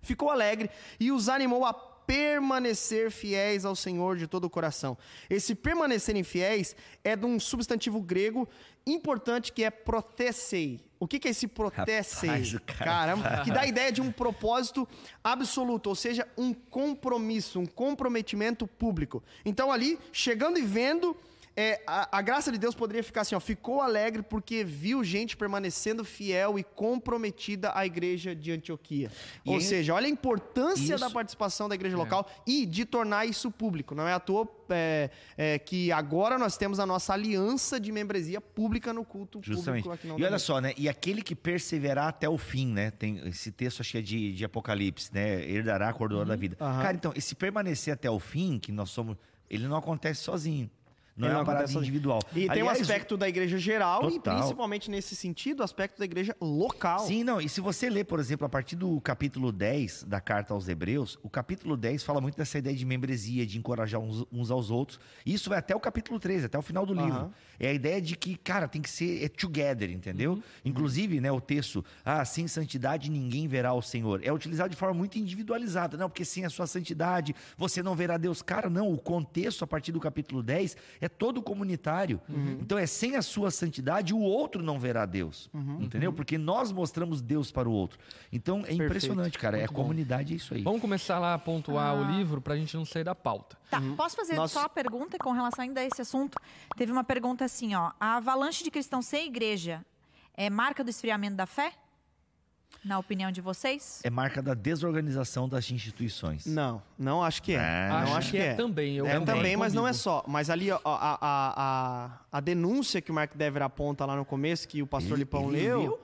ficou alegre e os animou a permanecer fiéis ao Senhor de todo o coração. Esse permanecerem fiéis é de um substantivo grego importante que é protesei. O que, que é esse protesei? Rapaz, cara... Caramba, que dá a ideia de um propósito absoluto, ou seja, um compromisso, um comprometimento público. Então ali, chegando e vendo é, a, a, graça de Deus poderia ficar assim, ó, ficou alegre porque viu gente permanecendo fiel e comprometida à igreja de Antioquia. E Ou aí, seja, olha a importância isso, da participação da igreja é. local e de tornar isso público. Não é à toa é, é, que agora nós temos a nossa aliança de membresia pública no culto Justamente. público. Justamente. E olha só, né? E aquele que perseverar até o fim, né? Tem esse texto, acho que é de, de Apocalipse, né? Herdará a coroa uhum. da vida. Uhum. Cara, então, esse permanecer até o fim, que nós somos, ele não acontece sozinho. Não é uma parada individual. E Aliás, tem o aspecto da igreja geral total. e principalmente nesse sentido, o aspecto da igreja local. Sim, não. E se você ler, por exemplo, a partir do capítulo 10 da carta aos Hebreus, o capítulo 10 fala muito dessa ideia de membresia, de encorajar uns, uns aos outros. Isso vai até o capítulo 13, até o final do livro. É a ideia de que, cara, tem que ser é together, entendeu? Uhum. Inclusive, né, o texto, ah, sem santidade ninguém verá o Senhor. É utilizado de forma muito individualizada, não, porque sem a sua santidade você não verá Deus. Cara, não, o contexto a partir do capítulo 10 é é todo comunitário. Uhum. Então é sem a sua santidade o outro não verá Deus. Uhum. Entendeu? Porque nós mostramos Deus para o outro. Então é Perfeito. impressionante, cara. É Muito é a comunidade, é isso aí. Vamos começar lá a pontuar ah. o livro para a gente não sair da pauta. Tá, uhum. posso fazer Nós... só a pergunta com relação ainda a esse assunto? Teve uma pergunta assim, ó. A avalanche de cristãos sem igreja é marca do esfriamento da fé? Na opinião de vocês? É marca da desorganização das instituições. Não, não acho que é. é. Não acho, acho que, que é. é. também. Eu é também, mas não é só. Mas ali a, a, a, a, denúncia que o Mark Dever aponta lá no começo, que o pastor ele, Lipão ele leu. Viu,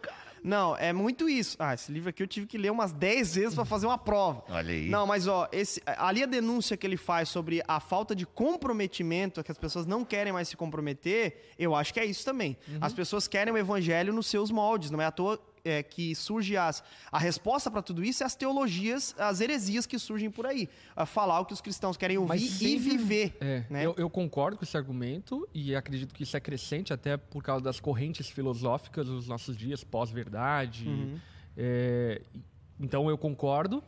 não, é muito isso. Ah, esse livro aqui eu tive que ler umas 10 vezes para fazer uma prova. Olha aí. Não, mas ó, esse, ali a denúncia que ele faz sobre a falta de comprometimento, que as pessoas não querem mais se comprometer, eu acho que é isso também. Uhum. As pessoas querem o evangelho nos seus moldes, não é à toa é, que surge as, a resposta para tudo isso é as teologias, as heresias que surgem por aí. A falar o que os cristãos querem ouvir sempre, e viver. É, né? eu, eu, concordo com esse argumento e acredito que isso é crescente até por causa das correntes filosóficas dos nossos dias, pós-verdade. Uhum. É, então eu concordo.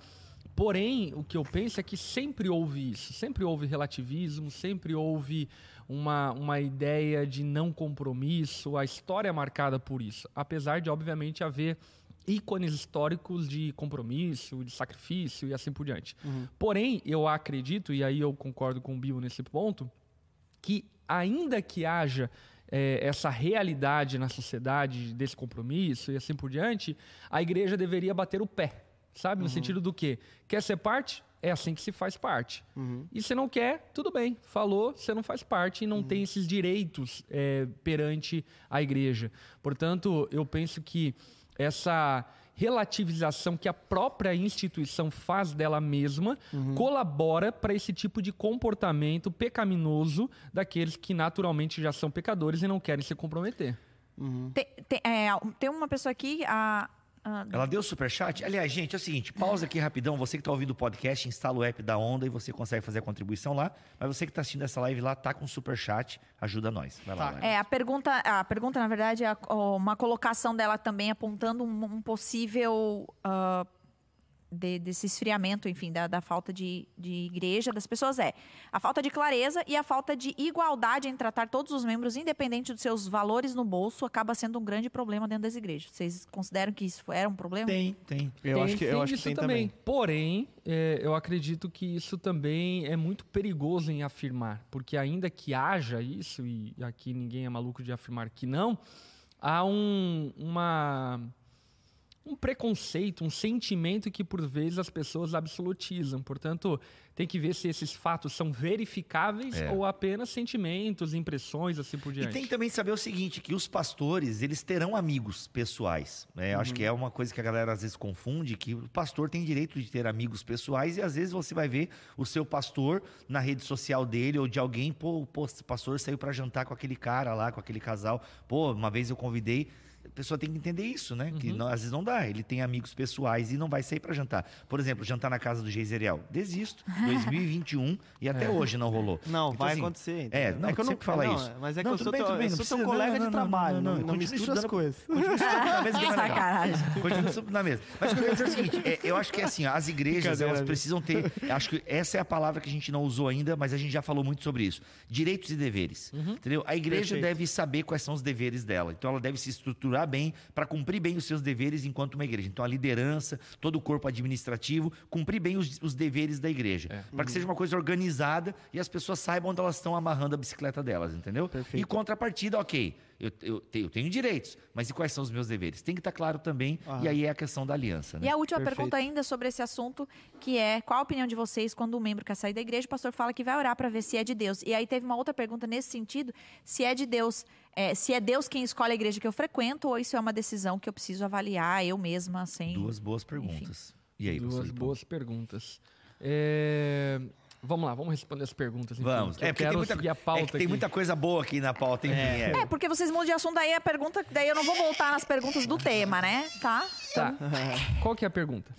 Porém, o que eu penso é que sempre houve isso, sempre houve relativismo, sempre houve uma, uma ideia de não compromisso, a história é marcada por isso. Apesar de, obviamente, haver ícones históricos de compromisso, de sacrifício e assim por diante. Uhum. Porém, eu acredito, e aí eu concordo com o Bill nesse ponto, que ainda que haja é, essa realidade na sociedade desse compromisso e assim por diante, a igreja deveria bater o pé, sabe? No uhum. sentido do quê? Quer ser parte? É assim que se faz parte. Uhum. E se não quer, tudo bem. Falou, você não faz parte e não uhum. tem esses direitos é, perante a igreja. Portanto, eu penso que essa relativização que a própria instituição faz dela mesma colabora para esse tipo de comportamento pecaminoso daqueles que naturalmente já são pecadores e não querem se comprometer. Tem, tem- é, tem uma pessoa aqui, a, a- Ela deu superchat? Aliás, gente, é o seguinte, pausa aqui rapidão. Você que está ouvindo o podcast, instala o app da Onda e você consegue fazer a contribuição lá. Mas você que está assistindo essa live lá, tá com superchat, ajuda nós. Vai lá, Tá. Lari. É, a pergunta, a pergunta, na verdade, é uma colocação dela também apontando um, um possível ah, de- desse esfriamento, enfim, da, da falta de, de igreja das pessoas é a falta de clareza e a falta de igualdade em tratar todos os membros, independente dos seus valores no bolso, acaba sendo um grande problema dentro das igrejas. Vocês consideram que isso era um problema? Tem, tem. Eu Tem- acho que, eu tem acho que isso tem também. Porém, é, eu acredito que isso também é muito perigoso em afirmar, porque ainda que haja isso, e aqui ninguém é maluco de afirmar que não, há um, uma, um preconceito, um sentimento que por vezes as pessoas absolutizam. Portanto, tem que ver se esses fatos são verificáveis É. ou apenas sentimentos, impressões, assim por E diante. tem que também saber o seguinte, que os pastores, eles terão amigos pessoais. né? Eu Acho que é uma coisa que a galera às vezes confunde, que o pastor tem direito de ter amigos pessoais e às vezes você vai ver o seu pastor na rede social dele ou de alguém, pô, pô, o pastor saiu para jantar com aquele cara lá, com aquele casal. Pô, uma vez eu convidei, pessoa tem que entender isso, né? Que não- às vezes não dá. Ele tem amigos pessoais e não vai sair para jantar. Por exemplo, jantar na casa do Geiseriel. Desisto. 2021 e até hoje não rolou. Não, Então, vai assim, acontecer. entendeu? É, não, que eu não, isso. Mas é que Não, eu sou bem, teu, bem, eu não sou teu colega não, de não, trabalho. não, Não, não, não, mistura as coisas. Continua na mesa que. Sacanagem. Continua estudando na mesa. Mas o que eu quero dizer é o seguinte: é, eu acho que assim, as igrejas elas precisam ter. Acho que essa é a palavra que a gente não usou ainda, mas a gente já falou muito sobre isso. Direitos e deveres. Entendeu? A igreja Perfeito. deve saber quais são os deveres dela. Então ela deve se estruturar bem para cumprir bem os seus deveres enquanto uma igreja. Então a liderança, todo o corpo administrativo, cumprir bem os, os deveres da igreja. Para que seja uma coisa organizada e as pessoas saibam onde elas estão amarrando a bicicleta delas, entendeu? Perfeito. E contrapartida, ok. Eu, eu tenho, eu tenho direitos, mas e quais são os meus deveres? Tem que estar claro também, e aí é a questão da aliança. Né? E a última Perfeito. pergunta ainda sobre esse assunto, que é qual a opinião de vocês quando um membro quer sair da igreja, o pastor fala que vai orar para ver se é de Deus. E aí teve uma outra pergunta nesse sentido, se é de Deus, é, se é Deus quem escolhe a igreja que eu frequento, ou isso é uma decisão que eu preciso avaliar eu mesma, sem... Duas boas perguntas. E aí, Duas boas perguntas. É, Vamos lá, vamos responder as perguntas. enfim, Vamos. que É porque tem muita, seguir a é pauta que tem aqui. muita coisa boa aqui na pauta, enfim. É. É, porque vocês mudam de assunto, daí a pergunta, daí eu não vou voltar nas perguntas do tema, né? Tá? Tá. Qual que é a pergunta?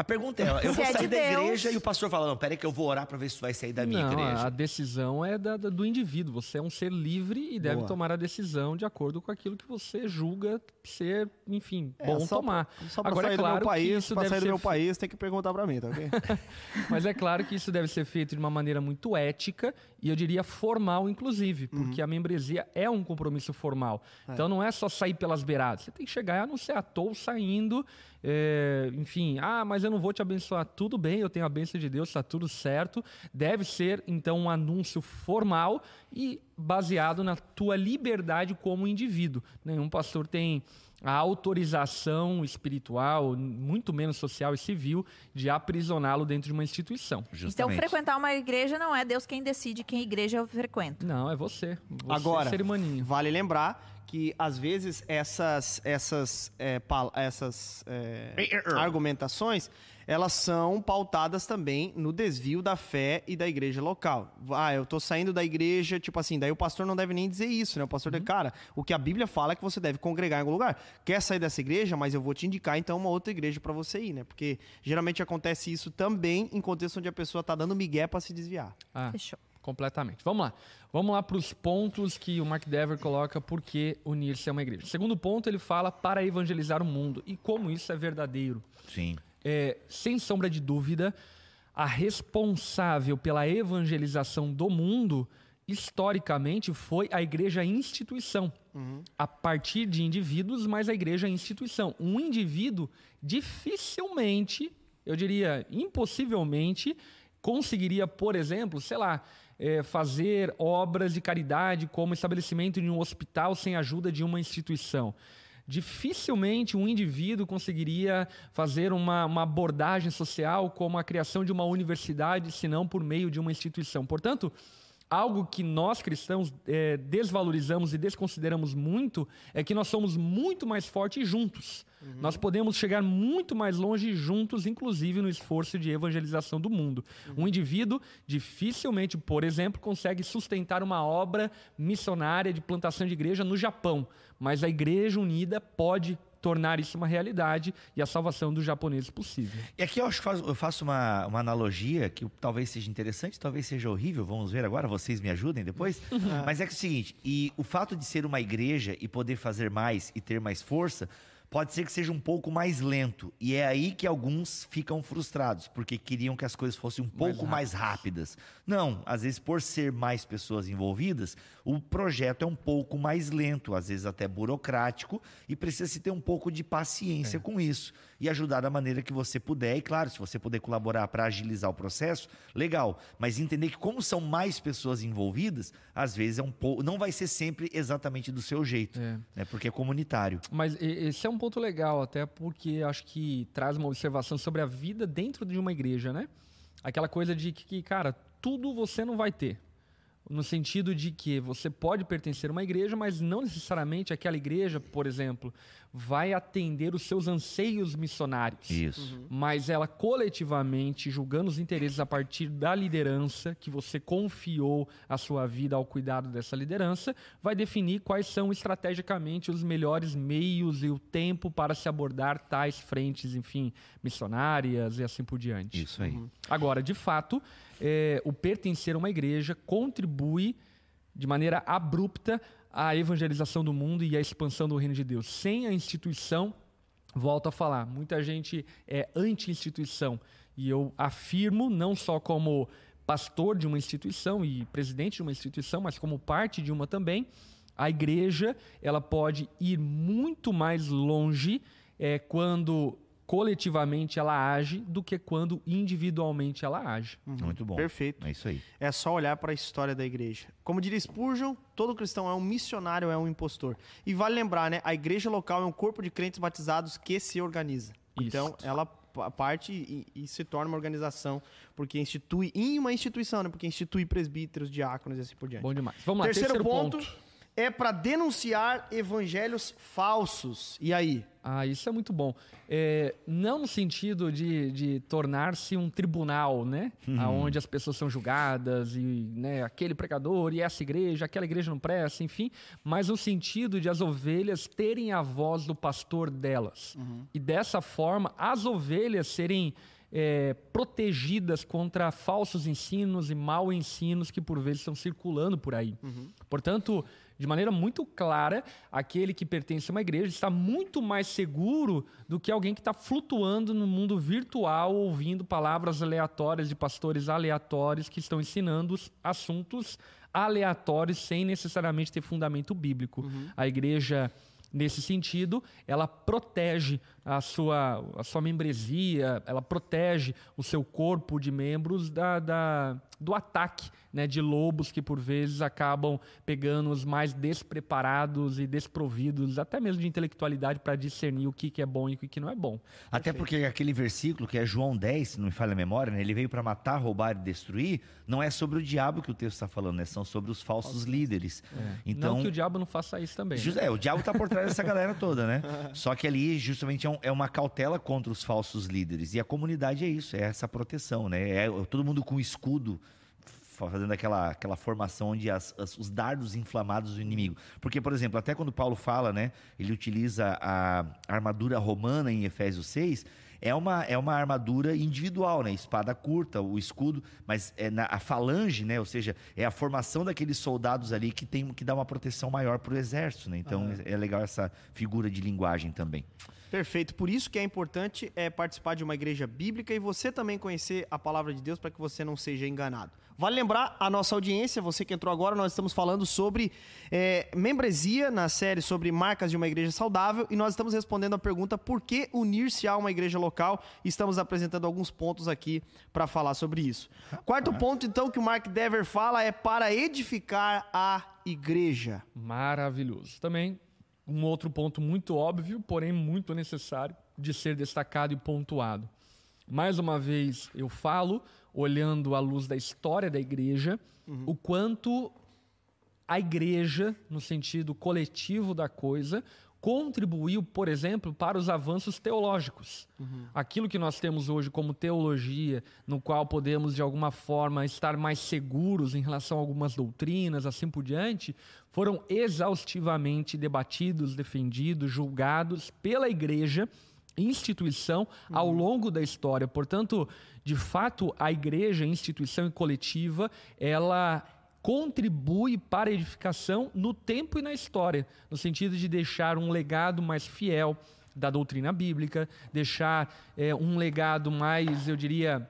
A pergunta é, eu vou é sair de da Deus- igreja e o pastor fala, não, peraí que eu vou orar para ver se tu vai sair da minha não, igreja. a decisão é da- do indivíduo. Você é um ser livre e deve Boa. tomar a decisão de acordo com aquilo que você julga ser, enfim, É, bom só tomar. Pra, só pra Agora sair é do claro meu que país, pra sair do meu país, tem que perguntar pra mim, tá ok? Mas é claro que isso deve ser feito de uma maneira muito ética e eu diria formal, inclusive, porque a membresia é um compromisso formal. Então não é só sair pelas beiradas. Você tem que chegar e anunciar, estou saindo, é, enfim, ah, mas eu não vou te abençoar. Tudo bem, eu tenho a bênção de Deus, está tudo certo. Deve ser, então, um anúncio formal e baseado na tua liberdade como indivíduo. Nenhum pastor tem a autorização espiritual, muito menos social e civil, de aprisioná-lo dentro de uma instituição. Então, Justamente. frequentar uma igreja não é Deus quem decide quem igreja eu frequento. Não, é você. Você Agora, ser maninho. vale lembrar que às vezes essas essas é, essas é, argumentações elas são pautadas também no desvio da fé e da igreja local. Ah, eu tô saindo da igreja, tipo assim, daí o pastor não deve nem dizer isso, né? O pastor deve, cara, o que a Bíblia fala é que você deve congregar em algum lugar. Quer sair dessa igreja, mas eu vou te indicar então uma outra igreja para você ir, né? Porque geralmente acontece isso também em contexto onde a pessoa tá dando migué para se desviar. Ah, Fechou. completamente. Vamos lá. Vamos lá para os pontos que o Mark Dever coloca por que unir-se a uma igreja. Segundo ponto, ele fala para evangelizar o mundo e como isso é verdadeiro. Sim. É, sem sombra de dúvida, a responsável pela evangelização do mundo, historicamente, foi a igreja instituição. A partir de indivíduos, mas a igreja instituição. Um indivíduo dificilmente, eu diria impossivelmente, conseguiria, por exemplo, sei lá, é, fazer obras de caridade como estabelecimento de um hospital sem a ajuda de uma instituição dificilmente um indivíduo conseguiria fazer uma, uma, abordagem social como a criação de uma universidade, se não por meio de uma instituição. Portanto, Algo que nós cristãos é, desvalorizamos e desconsideramos muito é que nós somos muito mais fortes juntos. Uhum. Nós podemos chegar muito mais longe juntos, inclusive no esforço de evangelização do mundo. Uhum. Um indivíduo dificilmente, por exemplo, consegue sustentar uma obra missionária de plantação de igreja no Japão, mas a Igreja Unida pode tornar isso uma realidade e a salvação dos japoneses possível. E aqui eu, acho, eu faço uma, uma analogia que talvez seja interessante, talvez seja horrível, vamos ver agora, vocês me ajudem depois. Mas é que é o seguinte, e o fato de ser uma igreja e poder fazer mais e ter mais força pode ser que seja um pouco mais lento. E é aí que alguns ficam frustrados, porque queriam que as coisas fossem um pouco mais rápidas. Não, às vezes, por ser mais pessoas envolvidas, o projeto é um pouco mais lento, às vezes até burocrático, e precisa se ter um pouco de paciência é. com isso e ajudar da maneira que você puder. E claro, se você puder colaborar para agilizar o processo, legal. Mas entender que, como são mais pessoas envolvidas, às vezes é um pouco. Não vai ser sempre exatamente do seu jeito, é. né? porque é comunitário. Mas esse é um ponto legal, até porque acho que traz uma observação sobre a vida dentro de uma igreja, né? Aquela coisa de que, cara, tudo você não vai ter. No sentido de que você pode pertencer a uma igreja, mas não necessariamente aquela igreja, por exemplo, vai atender os seus anseios missionários. Isso. Uhum. Mas ela coletivamente, julgando os interesses a partir da liderança, que você confiou a sua vida ao cuidado dessa liderança, vai definir quais são estrategicamente os melhores meios e o tempo para se abordar tais frentes, enfim, missionárias e assim por diante. Isso aí. Uhum. Agora, de fato, é, o pertencer a uma igreja contribui de maneira abrupta a evangelização do mundo e a expansão do reino de Deus. Sem a instituição, volto a falar, muita gente é anti-instituição. E eu afirmo, não só como pastor de uma instituição e presidente de uma instituição, mas como parte de uma também, a igreja ela pode ir muito mais longe é, quando coletivamente ela age do que quando individualmente ela age. Uhum. Muito bom. Perfeito. É isso aí. É só olhar para a história da igreja. Como diria Spurgeon, todo cristão é um missionário, é um impostor. E vale lembrar, né? A igreja local é um corpo de crentes batizados que se organiza. Isso. Então, ela parte e, e, se torna uma organização, porque institui em uma instituição, né? Porque institui presbíteros, diáconos e assim por diante. Bom demais. Vamos lá, terceiro, terceiro ponto. ponto é para denunciar evangelhos falsos. E aí? Ah, isso é muito bom. É, não no sentido de, de tornar-se um tribunal, né? Uhum. Onde as pessoas são julgadas e né, aquele pregador e essa igreja, aquela igreja não presta, enfim. Mas no sentido de as ovelhas terem a voz do pastor delas. Uhum. E dessa forma, as ovelhas serem é, protegidas contra falsos ensinos e mal ensinos que por vezes estão circulando por aí. Uhum. Portanto, de maneira muito clara, aquele que pertence a uma igreja está muito mais seguro do que alguém que está flutuando no mundo virtual, ouvindo palavras aleatórias de pastores aleatórios que estão ensinando assuntos aleatórios sem necessariamente ter fundamento bíblico. Uhum. A igreja nesse sentido, ela protege a sua, a sua membresia, ela protege o seu corpo de membros da, da do ataque né, de lobos que, por vezes, acabam pegando os mais despreparados e desprovidos, até mesmo de intelectualidade, para discernir o que, que é bom e o que, não é bom. Até porque aquele versículo, que é João 10, se não me falha a memória, né, ele veio para matar, roubar e destruir, não é sobre o diabo que o texto está falando, né, são sobre os falsos líderes. É. Então, não que o diabo não faça isso também. Just, né? É, o diabo está por trás dessa galera toda, né? Só que ali, justamente, é, um, é, uma cautela contra os falsos líderes. E a comunidade é isso, é essa proteção, né? É todo mundo com escudo fazendo aquela, aquela formação onde as, as, os dardos inflamados do inimigo. Porque, por exemplo, até quando Paulo fala, né, ele utiliza a armadura romana em Efésios 6, é uma, é uma armadura individual, né? Espada curta, o escudo, mas é na, a falange, né? Ou seja, é a formação daqueles soldados ali que tem que dá uma proteção maior para o exército, né? Então uhum. é legal essa figura de linguagem também. Perfeito. Por isso que é importante é, participar de uma igreja bíblica e você também conhecer a palavra de Deus para que você não seja enganado. Vale lembrar a nossa audiência, você que entrou agora, nós estamos falando sobre é, membresia na série sobre marcas de uma igreja saudável e nós estamos respondendo a pergunta por que unir-se a uma igreja local e estamos apresentando alguns pontos aqui para falar sobre isso. Quarto ponto, então, que o Mark Dever fala é para edificar a igreja. Maravilhoso. Também um outro ponto muito óbvio, porém muito necessário de ser destacado e pontuado. mais uma vez eu falo, olhando à luz da história da igreja, o quanto a igreja, no sentido coletivo da coisa, contribuiu, por exemplo, para os avanços teológicos. Aquilo que nós temos hoje como teologia, no qual podemos, de alguma forma, estar mais seguros em relação a algumas doutrinas, assim por diante, foram exaustivamente debatidos, defendidos, julgados pela igreja, instituição, ao longo da história. Portanto, de fato, a igreja, instituição e coletiva, ela contribui para a edificação no tempo e na história, no sentido de deixar um legado mais fiel da doutrina bíblica, deixar é, um legado mais, eu diria,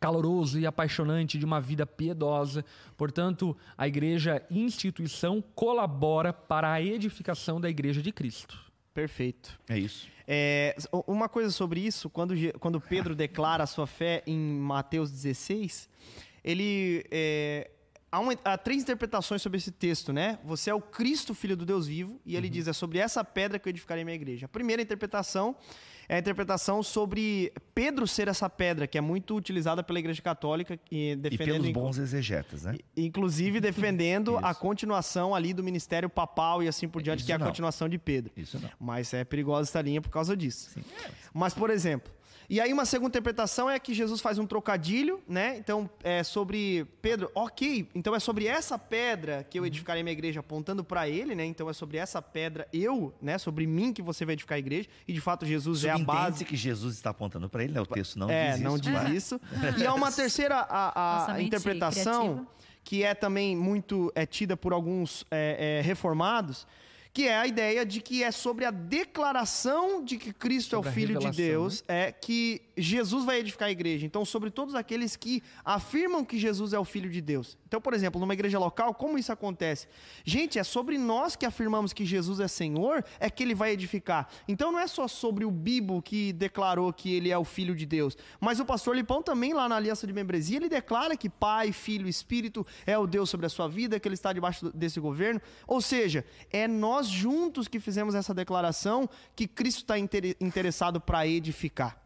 caloroso e apaixonante de uma vida piedosa. Portanto, a igreja instituição colabora para a edificação da igreja de Cristo. Perfeito. É isso. É, uma coisa sobre isso, quando, quando Pedro declara a sua fé em Mateus 16, ele. É, há, uma, há, três interpretações sobre esse texto, né? Você é o Cristo, filho do Deus vivo, e ele uhum. diz: é sobre essa pedra que eu edificarei minha igreja. A primeira interpretação é a interpretação sobre Pedro ser essa pedra, que é muito utilizada pela Igreja Católica e defendendo. E pelos bons exegetas, né? Inclusive defendendo a continuação ali do ministério papal e assim por diante, Isso que é a não. continuação de Pedro. Isso não. Mas é perigosa essa linha por causa disso. Sim. Mas, por exemplo, e aí uma segunda interpretação é que Jesus faz um trocadilho, né? Então, é sobre Pedro, ok, então é sobre essa pedra que eu edificarei minha igreja, apontando para ele, né? Então é sobre essa pedra, eu, né? Sobre mim que você vai edificar a igreja. E de fato Jesus é a base. que Jesus está apontando para ele, né? O texto não é, diz não isso. diz mas- isso. E há uma terceira a, a interpretação criativa. que é também muito é, tida por alguns é, é, reformados, que é a ideia de que é sobre a declaração de que Cristo Sobre é o Filho de Deus, é que Jesus vai edificar a igreja. Então, sobre todos aqueles que afirmam que Jesus é o Filho de Deus. Então, por exemplo, numa igreja local, como isso acontece? Gente, é sobre nós que afirmamos que Jesus é Senhor, é que ele vai edificar. Então, não é só sobre o Bibo que declarou que ele é o Filho de Deus, mas o pastor Lipão também, lá na Aliança de Membresia, ele declara que Pai, Filho e Espírito é o Deus sobre a sua vida, que ele está debaixo desse governo. Ou seja, é nós juntos que fizemos essa declaração que Cristo está inter- interessado para edificar.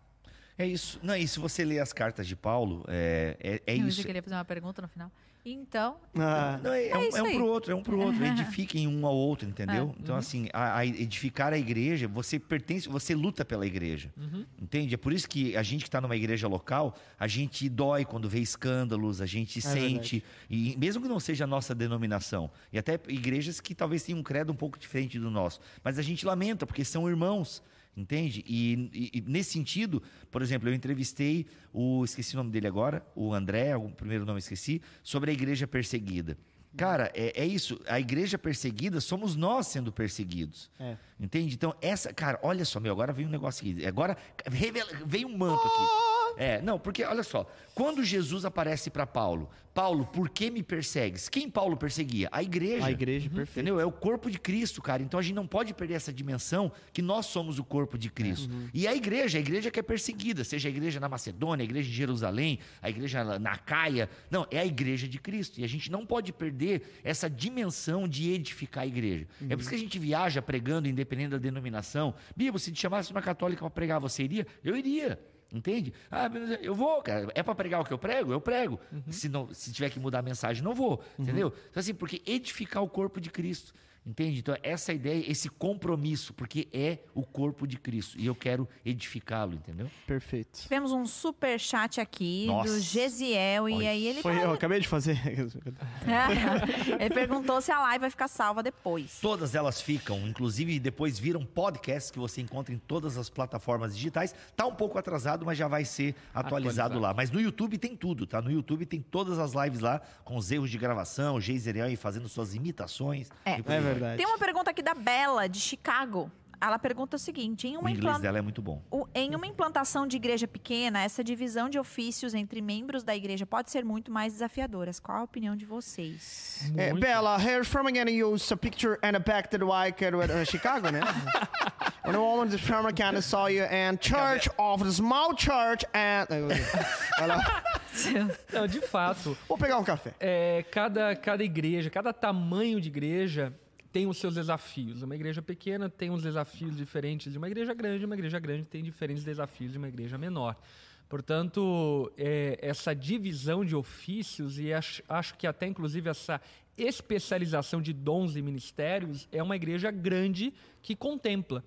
É isso. Não, e se você ler as cartas de Paulo, é, é, é Eu isso. queria fazer uma pergunta no final. Então, Ah, Não, é, é um, isso é um aí. pro outro, é um pro outro. Edifiquem um ao outro, entendeu? Então, assim, a, a edificar a igreja, você pertence, você luta pela igreja. Entende? É por isso que a gente que está numa igreja local, a gente dói quando vê escândalos, a gente sente. E mesmo que não seja a nossa denominação, e até igrejas que talvez tenham um credo um pouco diferente do nosso, mas a gente lamenta, porque são irmãos. Entende? E, e- e nesse sentido, por exemplo, eu entrevistei o. Esqueci o nome dele agora, o André, o primeiro nome eu esqueci, sobre a igreja perseguida. Cara, é, é isso. A igreja perseguida somos nós sendo perseguidos. É. Entende? Então, essa. Cara, olha só, meu, agora veio um negócio aqui. Agora revela, veio um manto aqui. É, não, porque olha só, quando Jesus aparece para Paulo, Paulo, por que me persegues? Quem Paulo perseguia? A igreja. A igreja, perfeito. Entendeu? É o corpo de Cristo, cara. Então a gente não pode perder essa dimensão que nós somos o corpo de Cristo. E a igreja, a igreja que é perseguida, seja a igreja na Macedônia, a igreja em Jerusalém, a igreja na Caia. Não, é a igreja de Cristo. E a gente não pode perder essa dimensão de edificar a igreja. É por isso que a gente viaja pregando, independente da denominação. Bíblia, se te chamasse uma católica para pregar, você iria? Eu iria. Entende? Ah, eu vou, cara. É para pregar o que eu prego? Eu prego. Se, não, se tiver que mudar a mensagem, não vou. Entendeu? Então, assim, porque edificar o corpo de Cristo. Entende? Então, essa ideia, esse compromisso, porque é o corpo de Cristo. E eu quero edificá-lo, entendeu? Perfeito. tivemos um super chat aqui Nossa. do Gesiel. E aí ele, Foi, eu acabei de fazer. ele perguntou se a live vai ficar salva depois. Todas elas ficam, inclusive depois viram podcasts que você encontra em todas as plataformas digitais. Tá um pouco atrasado, mas já vai ser atualizado, Atualizado. lá. Mas no YouTube tem tudo, tá? No YouTube tem todas as lives lá, com os erros de gravação, o Geiseriel aí fazendo suas imitações. É. E É. verdade. Tem uma pergunta aqui da Bela, de Chicago. Ela pergunta o seguinte: em O uma, inglês implan- dela é muito bom. o- em uma implantação de igreja pequena, essa divisão de ofícios entre membros da igreja pode ser muito mais desafiadora. Qual a opinião de vocês? É. Bella, here from again you use a picture and a back to the white cat with uh, Chicago, né? When a woman is from again saw you and church of the small church and... Ela- Não, de fato, Vou pegar um café. é, cada, cada igreja, cada tamanho de igreja tem os seus desafios. Uma igreja pequena tem uns desafios diferentes de uma igreja grande, uma igreja grande tem diferentes desafios de uma igreja menor. Portanto, é, essa divisão de ofícios e acho, acho que até inclusive essa especialização de dons e ministérios é uma igreja grande que contempla.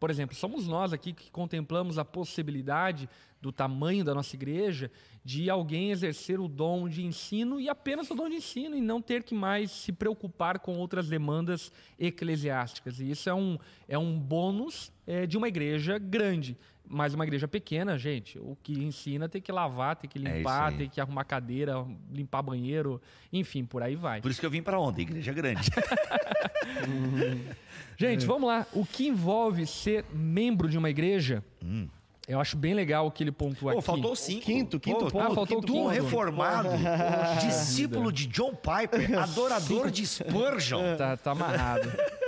Por exemplo, somos nós aqui que contemplamos a possibilidade do tamanho da nossa igreja de alguém exercer o dom de ensino e apenas o dom de ensino e não ter que mais se preocupar com outras demandas eclesiásticas. E isso é um, é um bônus é, de uma igreja grande. Mas uma igreja pequena, gente, o que ensina tem que lavar, tem que É limpar, aí. tem que arrumar cadeira, limpar banheiro, enfim, por aí vai. Por isso que eu vim pra onde? Igreja grande. Gente, vamos lá. O que envolve ser membro de uma igreja? Eu acho bem legal o que ele pontua Pô, aqui. faltou cinco. Quinto, quinto Pô, ponto. Ah, faltou o Tu, quinto. reformado, discípulo de John Piper, adorador de Spurgeon. Tá, tá amarrado.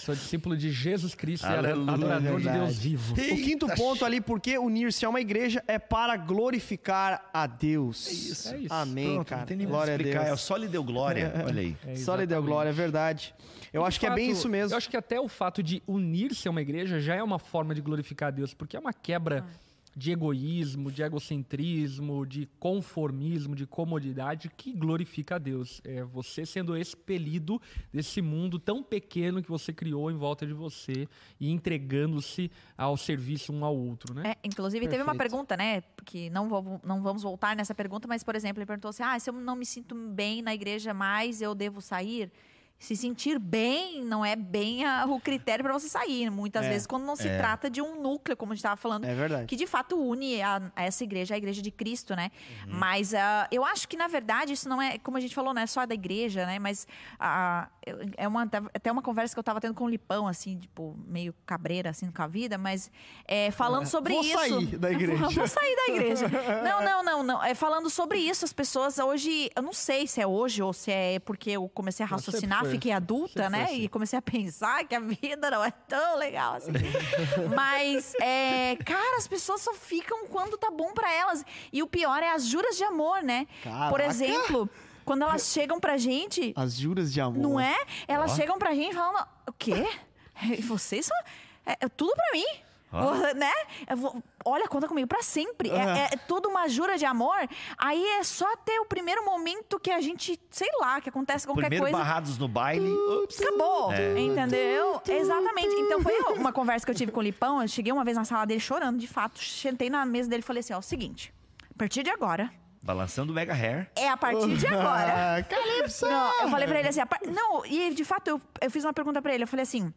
Sou discípulo de Jesus Cristo e Aleluia, adorador de. Deus vivo. O quinto Eita, ponto ali, porque unir-se a uma igreja é para glorificar a Deus. É isso. É isso. Amém, Pronto, cara. não tem nem Glória a explicar. Deus. É só lhe deu glória. Olha aí. É, Só lhe deu glória, é verdade. Eu De acho que é bem fato, isso mesmo. Eu acho que até o fato de unir-se a uma igreja já é uma forma de glorificar a Deus, porque é uma quebra de egoísmo, de egocentrismo, de conformismo, de comodidade que glorifica a Deus. É você sendo expelido desse mundo tão pequeno que você criou em volta de você e entregando-se ao serviço um ao outro, né? É, inclusive, teve uma Perfeito. pergunta, né? Que não, vou, não vamos voltar nessa pergunta, mas, por exemplo, ele perguntou assim: ah, se eu não me sinto bem na igreja mais, eu devo sair? Se sentir bem não é bem a- o critério para você sair. Muitas É. vezes, quando não se trata de um núcleo, como a gente estava falando, É verdade. que de fato une a, a essa igreja, a igreja de Cristo, né? Uhum. Mas ah, eu acho que, na verdade, isso não é, como a gente falou, não é só da igreja, né? Mas ah, eu- é uma, até uma conversa que eu tava tendo com o Lipão, assim, tipo, meio cabreira, assim, com a vida, mas é, falando sobre Vou isso. sair da igreja. Vou sair da igreja. Não, não, não, não. É falando sobre isso, as pessoas hoje, eu não sei se é hoje ou se é porque eu comecei a raciocinar, fiquei adulta, né? E comecei a pensar que a vida não é tão legal assim. Mas, é, cara, as pessoas só ficam quando tá bom pra elas. E o pior é as juras de amor, né? Por Caraca! exemplo, quando elas chegam pra gente, As juras de amor. não é? Elas chegam pra gente falando: o quê? Vocês são. É, é tudo pra mim. Ó. Né? Vou- olha, conta comigo pra sempre. É, Ah. é toda uma jura de amor. Aí é só ter o primeiro momento que a gente, sei lá, que acontece qualquer Primeiro coisa. barrados no baile. Ups. Acabou, É. entendeu? Exatamente. Então foi uma conversa que eu tive com o Lipão. Eu cheguei uma vez na sala dele chorando, de fato. Sentei na mesa dele e falei assim: ó, o seguinte, a partir de agora, Balançando o mega hair. é a partir de agora. Ah, Calypso! Não, eu falei pra ele assim, par- não, e de fato eu, eu fiz uma pergunta pra ele, eu falei assim,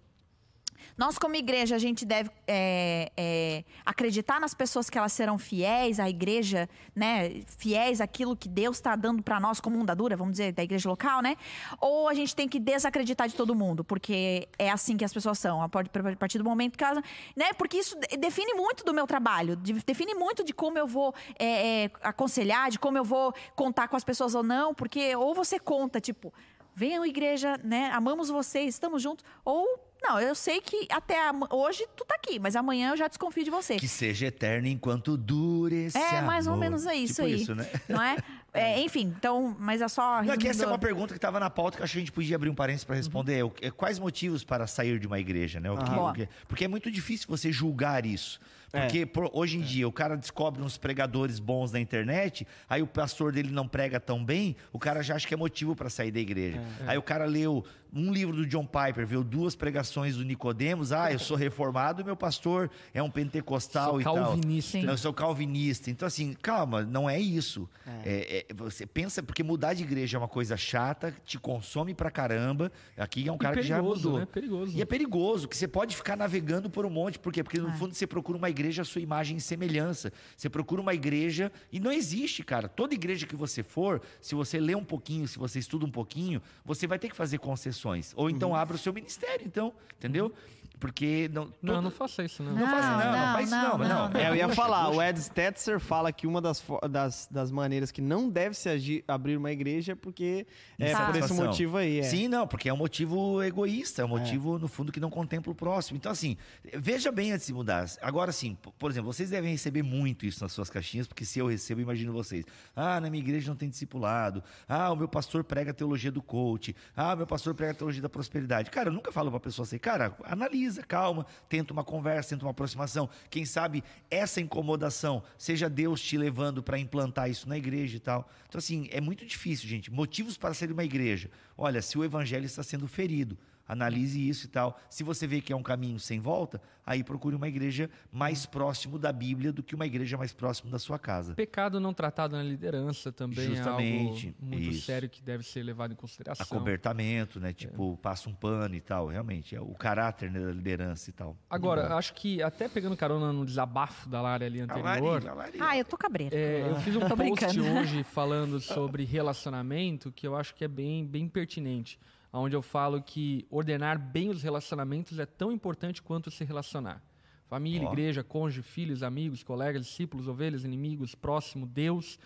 nós como igreja a gente deve é, é, acreditar nas pessoas que elas serão fiéis à igreja, né, fiéis àquilo que Deus está dando pra nós como undadura, vamos dizer, da igreja local, né? Ou a gente tem que desacreditar de todo mundo, porque é assim que as pessoas são, a par- a partir do momento que elas, né? Porque isso de- define muito do meu trabalho, de- define muito de como eu vou é, é, aconselhar, de como eu vou contar com as pessoas ou não, porque ou você conta, tipo, venham igreja, né? Amamos vocês, estamos juntos, ou não, eu sei que até hoje tu tá aqui, mas amanhã eu já desconfio de você. Que seja eterno enquanto dure esse É, mais ou amor. menos é isso tipo aí. isso, né? Não é? É, Enfim, então, mas é só. Não, é essa é uma pergunta que estava na pauta que eu acho que a gente podia abrir um parênteses para responder. O que- Quais motivos para sair de uma igreja, né? Que- o que- porque é muito difícil você julgar isso. Porque por- hoje em dia o cara descobre uns pregadores bons na internet, aí o pastor dele não prega tão bem, o cara já acha que é motivo para sair da igreja. Aí o cara leu um livro do John Piper, viu duas pregações do Nicodemos, ah, eu sou reformado, meu pastor é um pentecostal Sou e tal. calvinista. Sim. Não, eu sou calvinista. Então, assim, calma, não é isso. É, é, você pensa, porque mudar de igreja é uma coisa chata, te consome pra caramba. Aqui é um E cara que já mudou. né? Perigoso. E é perigoso, que você pode ficar navegando por um monte. Por quê? Porque no É. fundo você procura uma igreja à sua imagem e semelhança. Você procura uma igreja e não existe, cara. Toda igreja que você for, se você lê um pouquinho, se você estuda um pouquinho, você vai ter que fazer concessões. Ou então Uhum. abre o seu ministério, então, entendeu? Porque não, Não, todo- não faça isso, não. Não faça, não, não, Não, faz isso, não, não, não. não, É, eu ia falar, o Ed Stetzer fala que uma das, das, das maneiras que não deve se agir, abrir uma igreja é porque é Tá. por esse motivo aí. É. Sim, não, porque é um motivo egoísta, é um motivo, no fundo, que não contempla o próximo. Então, assim, veja bem antes de mudar. Agora, sim, p- por exemplo, vocês devem receber muito isso nas suas caixinhas, porque se eu recebo, imagino vocês. Ah, na minha igreja não tem discipulado. Ah, o meu pastor prega a teologia do coach. Ah, o meu pastor prega a teologia da prosperidade. Cara, eu nunca falo pra pessoa assim, cara, analise calma, tenta uma conversa, tenta uma aproximação. Quem sabe essa incomodação seja Deus te levando para implantar isso na igreja e tal. Então, assim, é muito difícil, gente. Motivos para ser uma igreja. Olha, se o evangelho está sendo ferido, analise isso e tal. Se você vê que é um caminho sem volta, aí procure uma igreja mais próximo da Bíblia do que uma igreja mais próximo da sua casa. Pecado não tratado na liderança também Justamente, é algo muito isso. sério que deve ser levado em consideração. Acobertamento, né? Tipo, passa um pano e tal. Realmente, é o caráter né, da liderança e tal. Agora, acho que até pegando carona no desabafo da Lara ali anterior, Ah, eu tô cabreira. É, eu fiz um post brincando. hoje falando sobre relacionamento que eu acho que é bem, bem pertinente. Onde eu falo que ordenar bem os relacionamentos é tão importante quanto se relacionar. Família, Ó. igreja, cônjuge, filhos, amigos, colegas, discípulos, ovelhas, inimigos, próximo, Deus.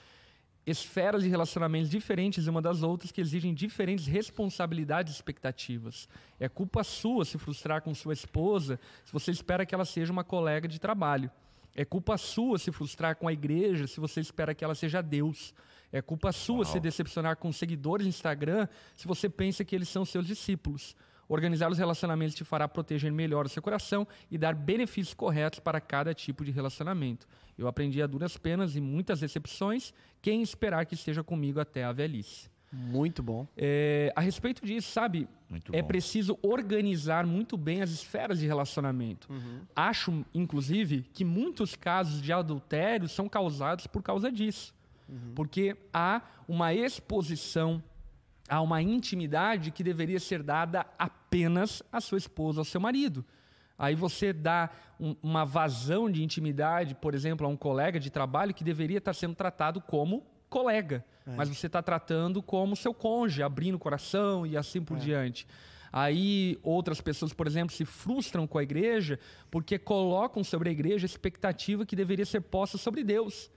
Esferas de relacionamentos diferentes uma das outras que exigem diferentes responsabilidades e expectativas. É culpa sua se frustrar com sua esposa se você espera que ela seja uma colega de trabalho. É culpa sua se frustrar com a igreja se você espera que ela seja Deus. É culpa sua se decepcionar com seguidores no Instagram se você pensa que eles são seus discípulos. Organizar os relacionamentos te fará proteger melhor o seu coração e dar benefícios corretos para cada tipo de relacionamento. Eu aprendi a duras penas e muitas decepções. Quem esperar que esteja comigo até a velhice? Muito bom. É, a respeito disso, sabe? Muito é bom. preciso organizar muito bem as esferas de relacionamento. Acho, inclusive, que muitos casos de adultério são causados por causa disso. Porque há uma exposição, há uma intimidade que deveria ser dada apenas à sua esposa, ao seu marido. Aí você dá um- uma vazão de intimidade, por exemplo, a um colega de trabalho que deveria estar sendo tratado como colega, mas você está tratando como seu cônjuge, abrindo o coração e assim por diante. Aí outras pessoas, por exemplo, se frustram com a igreja porque colocam sobre a igreja a expectativa que deveria ser posta sobre Deus.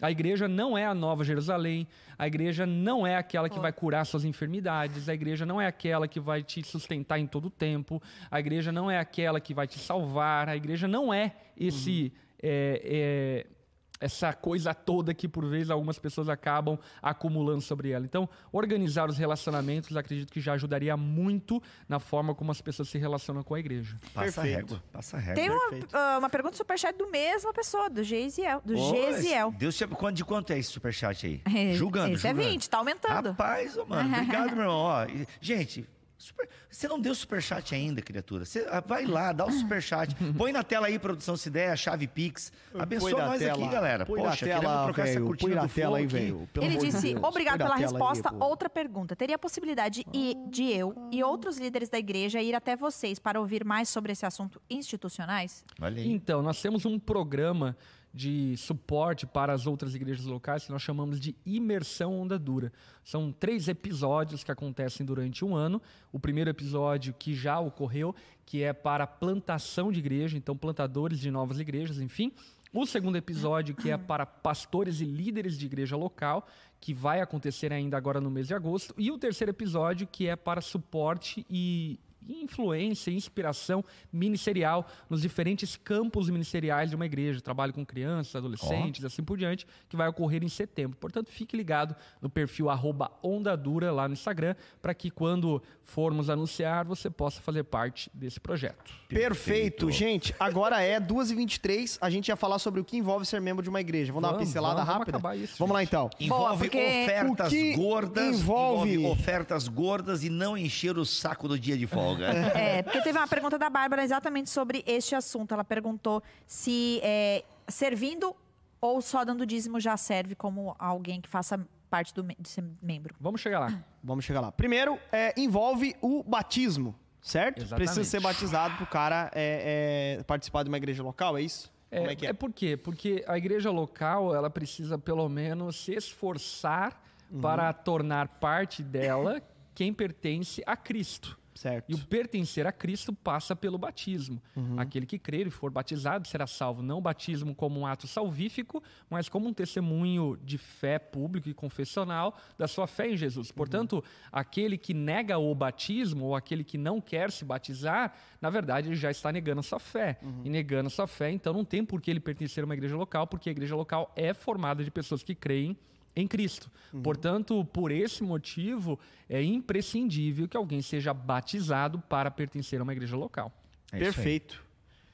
A igreja não é a nova Jerusalém, a igreja não é aquela que vai curar suas enfermidades, a igreja não é aquela que vai te sustentar em todo o tempo, a igreja não é aquela que vai te salvar, a igreja não é esse. é, é, essa coisa toda que por vezes algumas pessoas acabam acumulando sobre ela. Então, organizar os relacionamentos acredito que já ajudaria muito na forma como as pessoas se relacionam com a igreja. Passa a Perfeito. régua, passa régua. Tem uma, ah, uma pergunta do superchat do mesma pessoa, do Geisiel. Do Gesiel. Deus te... quanto- De quanto é esse superchat aí? É, julgando, Esse é julgando. 20, tá aumentando. Rapaz, ô, mano, obrigado, meu irmão. Ó, gente, super- você não deu superchat ainda, criatura. Você ah, vai lá, dá o superchat. Põe na tela aí, produção, se der, a chave Pix. Abençoa nós aqui, tela, galera. Põe Poxa, na tela, trocar essa velho. cortina Põe na do tela aí, aqui. velho. Ele disse, Deus. obrigado Põe pela aí, resposta. pô. Outra pergunta. Teria possibilidade e- de eu e outros líderes da igreja ir até vocês para ouvir mais sobre esse assunto institucionais? Aí. Então, nós temos um programa de suporte para as outras igrejas locais que nós chamamos de Imersão Onda Dura. São três episódios que acontecem durante um ano. O primeiro episódio que já ocorreu, que é para plantação de igreja, então plantadores de novas igrejas, enfim. O segundo episódio, que é para pastores e líderes de igreja local, que vai acontecer ainda agora no mês de agosto. E o terceiro episódio, que é para suporte e influência, inspiração ministerial nos diferentes campos ministeriais de uma igreja. Trabalho com crianças, adolescentes, assim por diante, que vai ocorrer em setembro. Portanto, fique ligado no perfil arroba Onda Dura lá no Instagram, para que quando formos anunciar, você possa fazer parte desse projeto. Perfeito. Gente, agora é 2h23. A gente ia falar sobre o que envolve ser membro de uma igreja. Vamos, dar uma Vamos, pincelada vamos, vamos rápida? acabar isso, vamos lá então. Envolve porque ofertas gordas, envolve- ofertas gordas e não encher o saco do dia de folga. É, porque teve uma pergunta da Bárbara exatamente sobre este assunto. Ela perguntou se é, servindo ou só dando dízimo já serve como alguém que faça parte do, de ser membro. Vamos chegar lá. Vamos chegar lá. Primeiro, é, envolve o batismo, certo? Exatamente. Precisa ser batizado pro cara é, é, participar de uma igreja local, é isso? Como É, é que é? é por quê? Porque a igreja local, ela precisa pelo menos se esforçar Uhum. para tornar parte dela quem pertence a Cristo. Certo. E o pertencer a Cristo passa pelo batismo. Uhum. Aquele que crer e for batizado será salvo. Não o batismo como um ato salvífico, mas como um testemunho de fé público e confessional da sua fé em Jesus. Portanto, aquele que nega o batismo ou aquele que não quer se batizar, na verdade, ele já está negando a sua fé. E negando a sua fé, então não tem por que ele pertencer a uma igreja local, porque a igreja local é formada de pessoas que creem em Cristo. Portanto, por esse motivo, é imprescindível que alguém seja batizado para pertencer a uma igreja local. É. Perfeito.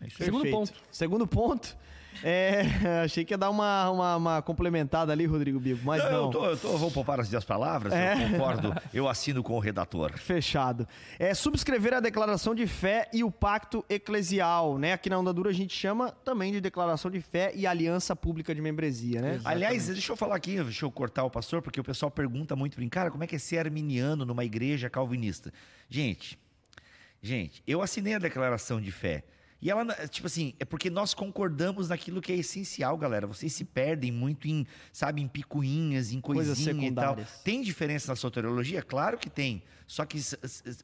É isso aí. Segundo Perfeito. ponto. Segundo ponto. É, achei que ia dar uma, uma, uma complementada ali, Rodrigo Bibo, mas Não, não. Eu, tô, eu tô- vou poupar as minhas palavras, É. eu concordo, eu assino com o redator. Fechado. É subscrever a declaração de fé e o pacto eclesial, né? Aqui na Onda Dura a gente chama também de declaração de fé e aliança pública de membresia, né? Aliás, deixa eu falar aqui, deixa eu cortar o pastor, porque o pessoal pergunta muito pra mim, cara, como é que é ser arminiano numa igreja calvinista? Gente, gente, eu assinei a declaração de fé. E ela, tipo assim, é porque nós concordamos naquilo que é essencial, galera. Vocês se perdem muito em, sabe, em picuinhas, em Coisas coisinha e tal. Tem diferença na soteriologia? Claro que tem. Só que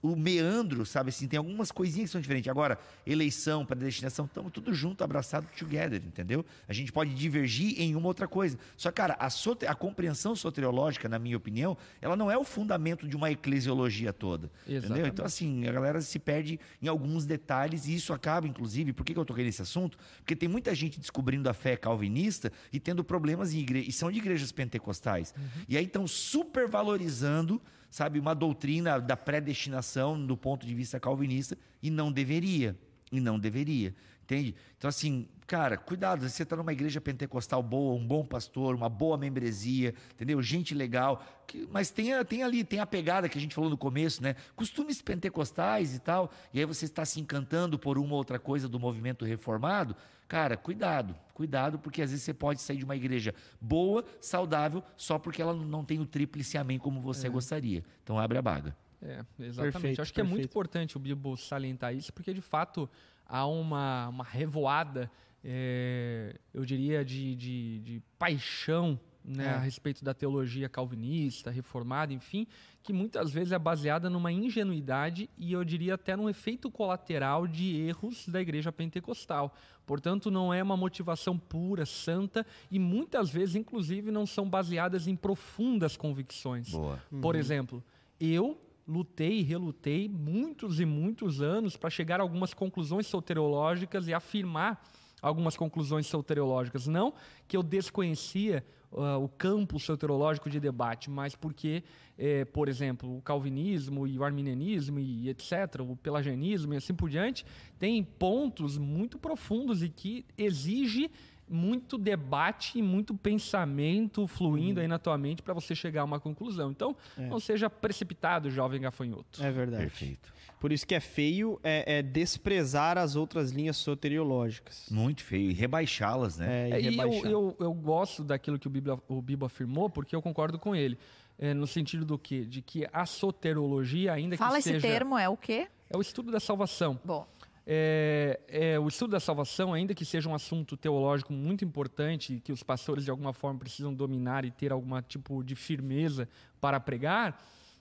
o meandro, sabe assim, tem algumas coisinhas que são diferentes. Agora, eleição, predestinação, estamos tudo junto, abraçado, together, entendeu? A gente pode divergir em uma outra coisa. Só, cara, a, sote- a compreensão soteriológica, na minha opinião, ela não é o fundamento de uma eclesiologia toda. Entendeu? Exatamente. Então, assim, a galera se perde em alguns detalhes e isso acaba, inclusive, por que que eu toquei nesse assunto? Porque tem muita gente descobrindo a fé calvinista e tendo problemas em igrejas, e são de igrejas pentecostais. E aí estão supervalorizando, sabe, uma doutrina da predestinação do ponto de vista calvinista e não deveria. E não deveria. Entende? Então, assim, cara, cuidado, você está numa igreja pentecostal boa, um bom pastor, uma boa membresia, entendeu? Gente legal. que- mas tem, tem ali, tem a pegada que a gente falou no começo, né? Costumes pentecostais e tal. E aí você está se encantando por uma ou outra coisa do movimento reformado. Cara, cuidado, cuidado, porque às vezes você pode sair de uma igreja boa, saudável, só porque ela não tem o tríplice amém como você gostaria. Então abre a baga. É, exatamente. Perfeito, Acho que é muito perfeito. importante o Bibo salientar isso, porque de fato há uma, uma revoada, é, eu diria, de, de, de paixão né, É. a respeito da teologia calvinista, reformada, enfim, que muitas vezes é baseada numa ingenuidade e eu diria até num efeito colateral de erros da igreja pentecostal. Portanto, não é uma motivação pura, santa e muitas vezes, inclusive, não são baseadas em profundas convicções. Boa. Por exemplo, eu lutei e relutei muitos e muitos anos para chegar a algumas conclusões soteriológicas e afirmar algumas conclusões soteriológicas. Não que eu desconhecia ah, o campo soteriológico de debate, mas porque, eh, por exemplo, o calvinismo e o arminianismo e etc., o pelagianismo e assim por diante, tem pontos muito profundos e que exige muito debate e muito pensamento fluindo aí na tua mente para você chegar a uma conclusão. Então, não seja precipitado, jovem gafanhoto. É verdade. Perfeito. Por isso que é feio é, é desprezar as outras linhas soteriológicas. Muito feio. E rebaixá-las, né? É, É, e e eu, rebaixar. eu, eu gosto daquilo que o Bibo, o Bibo afirmou, porque eu concordo com ele. É, no sentido do quê? De que a soterologia, ainda Fala que esse seja... termo, é o quê? É o estudo da salvação. Bom, É, é, o estudo da salvação, ainda que seja um assunto teológico muito importante, que os pastores de alguma forma precisam dominar e ter algum tipo de firmeza para pregar,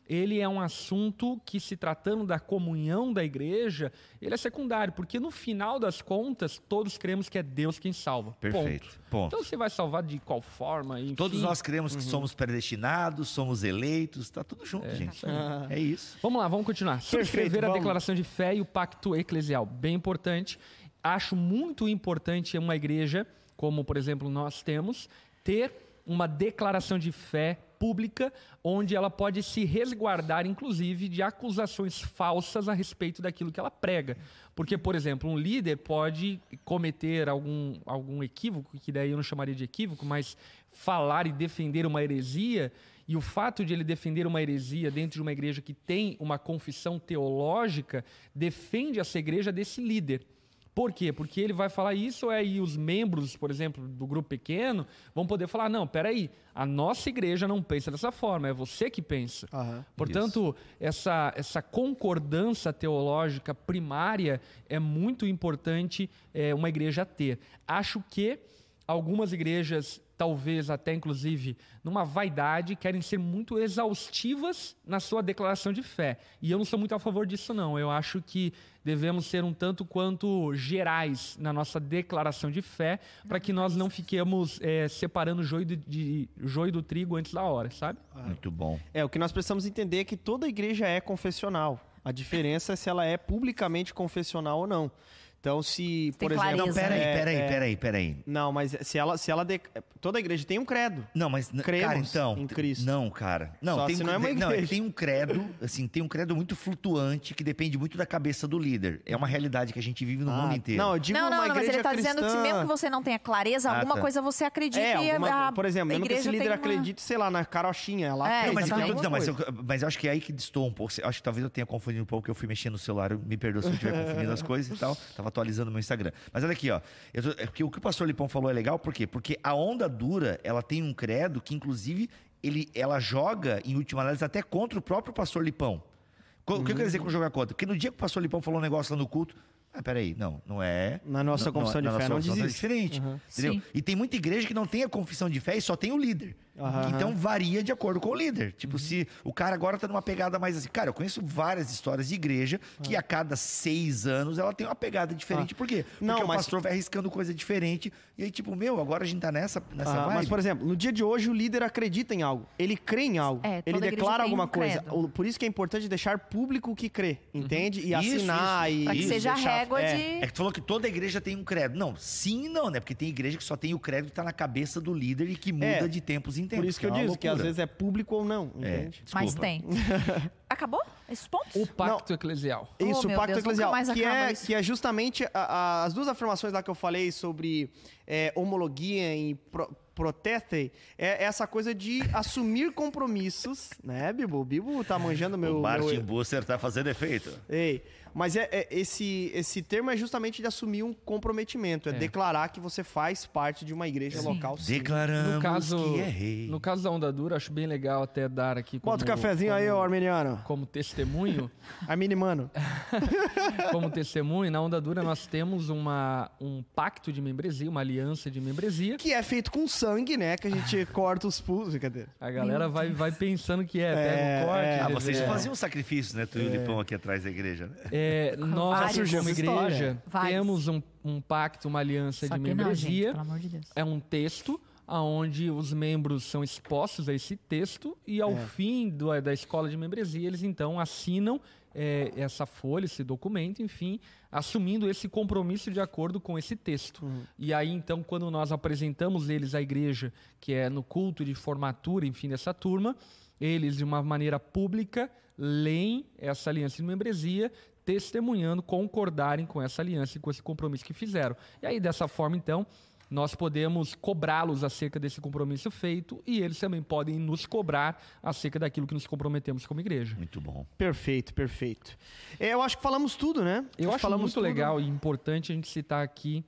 ele é um assunto que, se tratando da comunhão da igreja, ele é secundário, porque no final das contas, todos cremos que é Deus quem salva. Perfeito. Ponto. Ponto. Então você vai salvar de qual forma? Enfim, Todos nós cremos que somos predestinados, somos eleitos, tá tudo junto, gente. É isso. Vamos lá, vamos continuar. Subscrever a declaração de fé e o pacto eclesial. Bem importante. Acho muito importante uma igreja, como por exemplo nós temos, ter uma declaração de fé pública, onde ela pode se resguardar, inclusive, de acusações falsas a respeito daquilo que ela prega. Porque, por exemplo, um líder pode cometer algum, algum equívoco, que daí eu não chamaria de equívoco, mas falar e defender uma heresia, e o fato de ele defender uma heresia dentro de uma igreja que tem uma confissão teológica, defende essa igreja desse líder. Por quê? Porque ele vai falar isso, aí os membros, por exemplo, do grupo pequeno, vão poder falar: não, peraí, a nossa igreja não pensa dessa forma, é você que pensa. Aham. Portanto, essa, essa concordância teológica primária é muito importante é, uma igreja ter. Acho que algumas igrejas, talvez até inclusive numa vaidade, querem ser muito exaustivas na sua declaração de fé. E eu não sou muito a favor disso, não. Eu acho que devemos ser um tanto quanto gerais na nossa declaração de fé, para que nós não fiquemos é, separando o joio, de, de- joio do trigo antes da hora, sabe? Muito bom. É, o que nós precisamos entender é que toda igreja é confessional. A diferença é se ela é publicamente confessional ou não. Então, se, Tem por exemplo... clareza. Não, peraí, É, peraí, é. peraí, peraí. Não, mas se ela, se ela de- toda igreja tem um credo. Não, mas Cremos cara, então, em Cristo. não, cara. Não, Só tem se um, não é uma tem- não, é que igreja. tem um credo, assim, tem um credo muito flutuante que depende muito da cabeça do líder. É uma realidade que a gente vive no mundo inteiro. Não, eu digo não, não, uma não, mas ele tá dizendo que se cristã- mesmo que você não tenha clareza, Ah, alguma tá. coisa você acredita É, alguma- a, por exemplo, mesmo que esse líder uma- acredite, sei lá, na carochinha, ela É, Não, mas, em exatamente. então, não, mas, eu, mas eu acho que é aí que distou um pouco. Eu Acho que talvez eu tenha confundido um pouco, porque eu fui mexendo no celular. eu- Me perdoa se eu estiver confundindo as coisas e tal. Tava atualizando meu Instagram. Mas olha aqui, ó. Eu tô- é porque o que o pastor Lipão falou é legal, por quê? Porque a onda dura, ela tem um credo que, inclusive, ele, ela joga, em última análise, até contra o próprio pastor Lipão. O que eu quero dizer com jogar contra? Porque no dia que o pastor Lipão falou um negócio lá no culto, ah, peraí, não, não é. Na nossa confissão de na fé nossa não diz é diferente. Entendeu? Sim. E tem muita igreja que não tem a confissão de fé e só tem o líder. Aham. Então varia de acordo com o líder. Tipo, se o cara agora tá numa pegada mais assim. Cara, eu conheço várias histórias de igreja que a cada seis anos ela tem uma pegada diferente. Por quê? Porque Não, o mas- pastor vai arriscando coisa diferente. E aí, tipo, meu, agora a gente tá nessa, nessa Ah, vibe. mas, por exemplo, no dia de hoje o líder acredita em algo. Ele crê em algo. É, ele declara alguma um coisa. credo. Por isso que é importante deixar público o que crê, entende? E Uhum. Isso, assinar isso. e. Pra que Isso, seja a deixar- régua é. de. É que tu falou que toda igreja tem um credo. Não, sim e não, né? Porque tem igreja que só tem o credo que tá na cabeça do líder e que muda É, de tempos em Por isso que eu é disse que às vezes é público ou não, É, entende? Mas desculpa. tem. Acabou? Esses pontos? O pacto eclesial. Oh, Isso, o meu pacto Deus, eclesial, mais que é, isso. que é justamente a- a- as duas afirmações lá que eu falei sobre é, homologia e pro, proteste, é essa coisa de assumir compromissos, né, Bibo? O Bibo tá manjando meu... O Martin meu... Busser tá fazendo efeito. Ei, mas é, é- esse, esse termo é justamente de assumir um comprometimento, é, declarar que você faz parte de uma igreja Sim. local. sim. Declaramos No caso, que é rei. no caso da onda dura, acho bem legal até dar aqui como, Bota o cafezinho aí, como, ô arminiano. como testemunho. Armini, mano. como testemunho, na onda dura nós temos uma, um pacto de membresia, uma aliança de membresia. Que é feito com sangue, né? Que a gente corta os pulsos, brincadeira. A galera vai, vai pensando que é, pega É, o corte. é. Ah, vocês faziam sacrifícios, né? Tu e o Lipão aqui atrás da igreja. né? É, nós, Vários. como igreja. Vários. temos um, um pacto, uma aliança Só de que não, gente, membresia. pelo amor de Deus. é um texto onde os membros são expostos a esse texto e ao fim do- da escola de membresia eles então assinam é, essa folha, esse documento, enfim, assumindo esse compromisso de acordo com esse texto. E aí então quando nós apresentamos eles à igreja, que é no culto de formatura, enfim, dessa turma, eles de uma maneira pública leem essa aliança de membresia testemunhando, concordarem com essa aliança e com esse compromisso que fizeram. E aí, dessa forma, então, nós podemos cobrá-los acerca desse compromisso feito e eles também podem nos cobrar acerca daquilo que nos comprometemos como igreja. Muito bom. Perfeito, perfeito. É, eu acho que falamos tudo, né? Eu que acho falamos muito tudo. legal e importante a gente citar aqui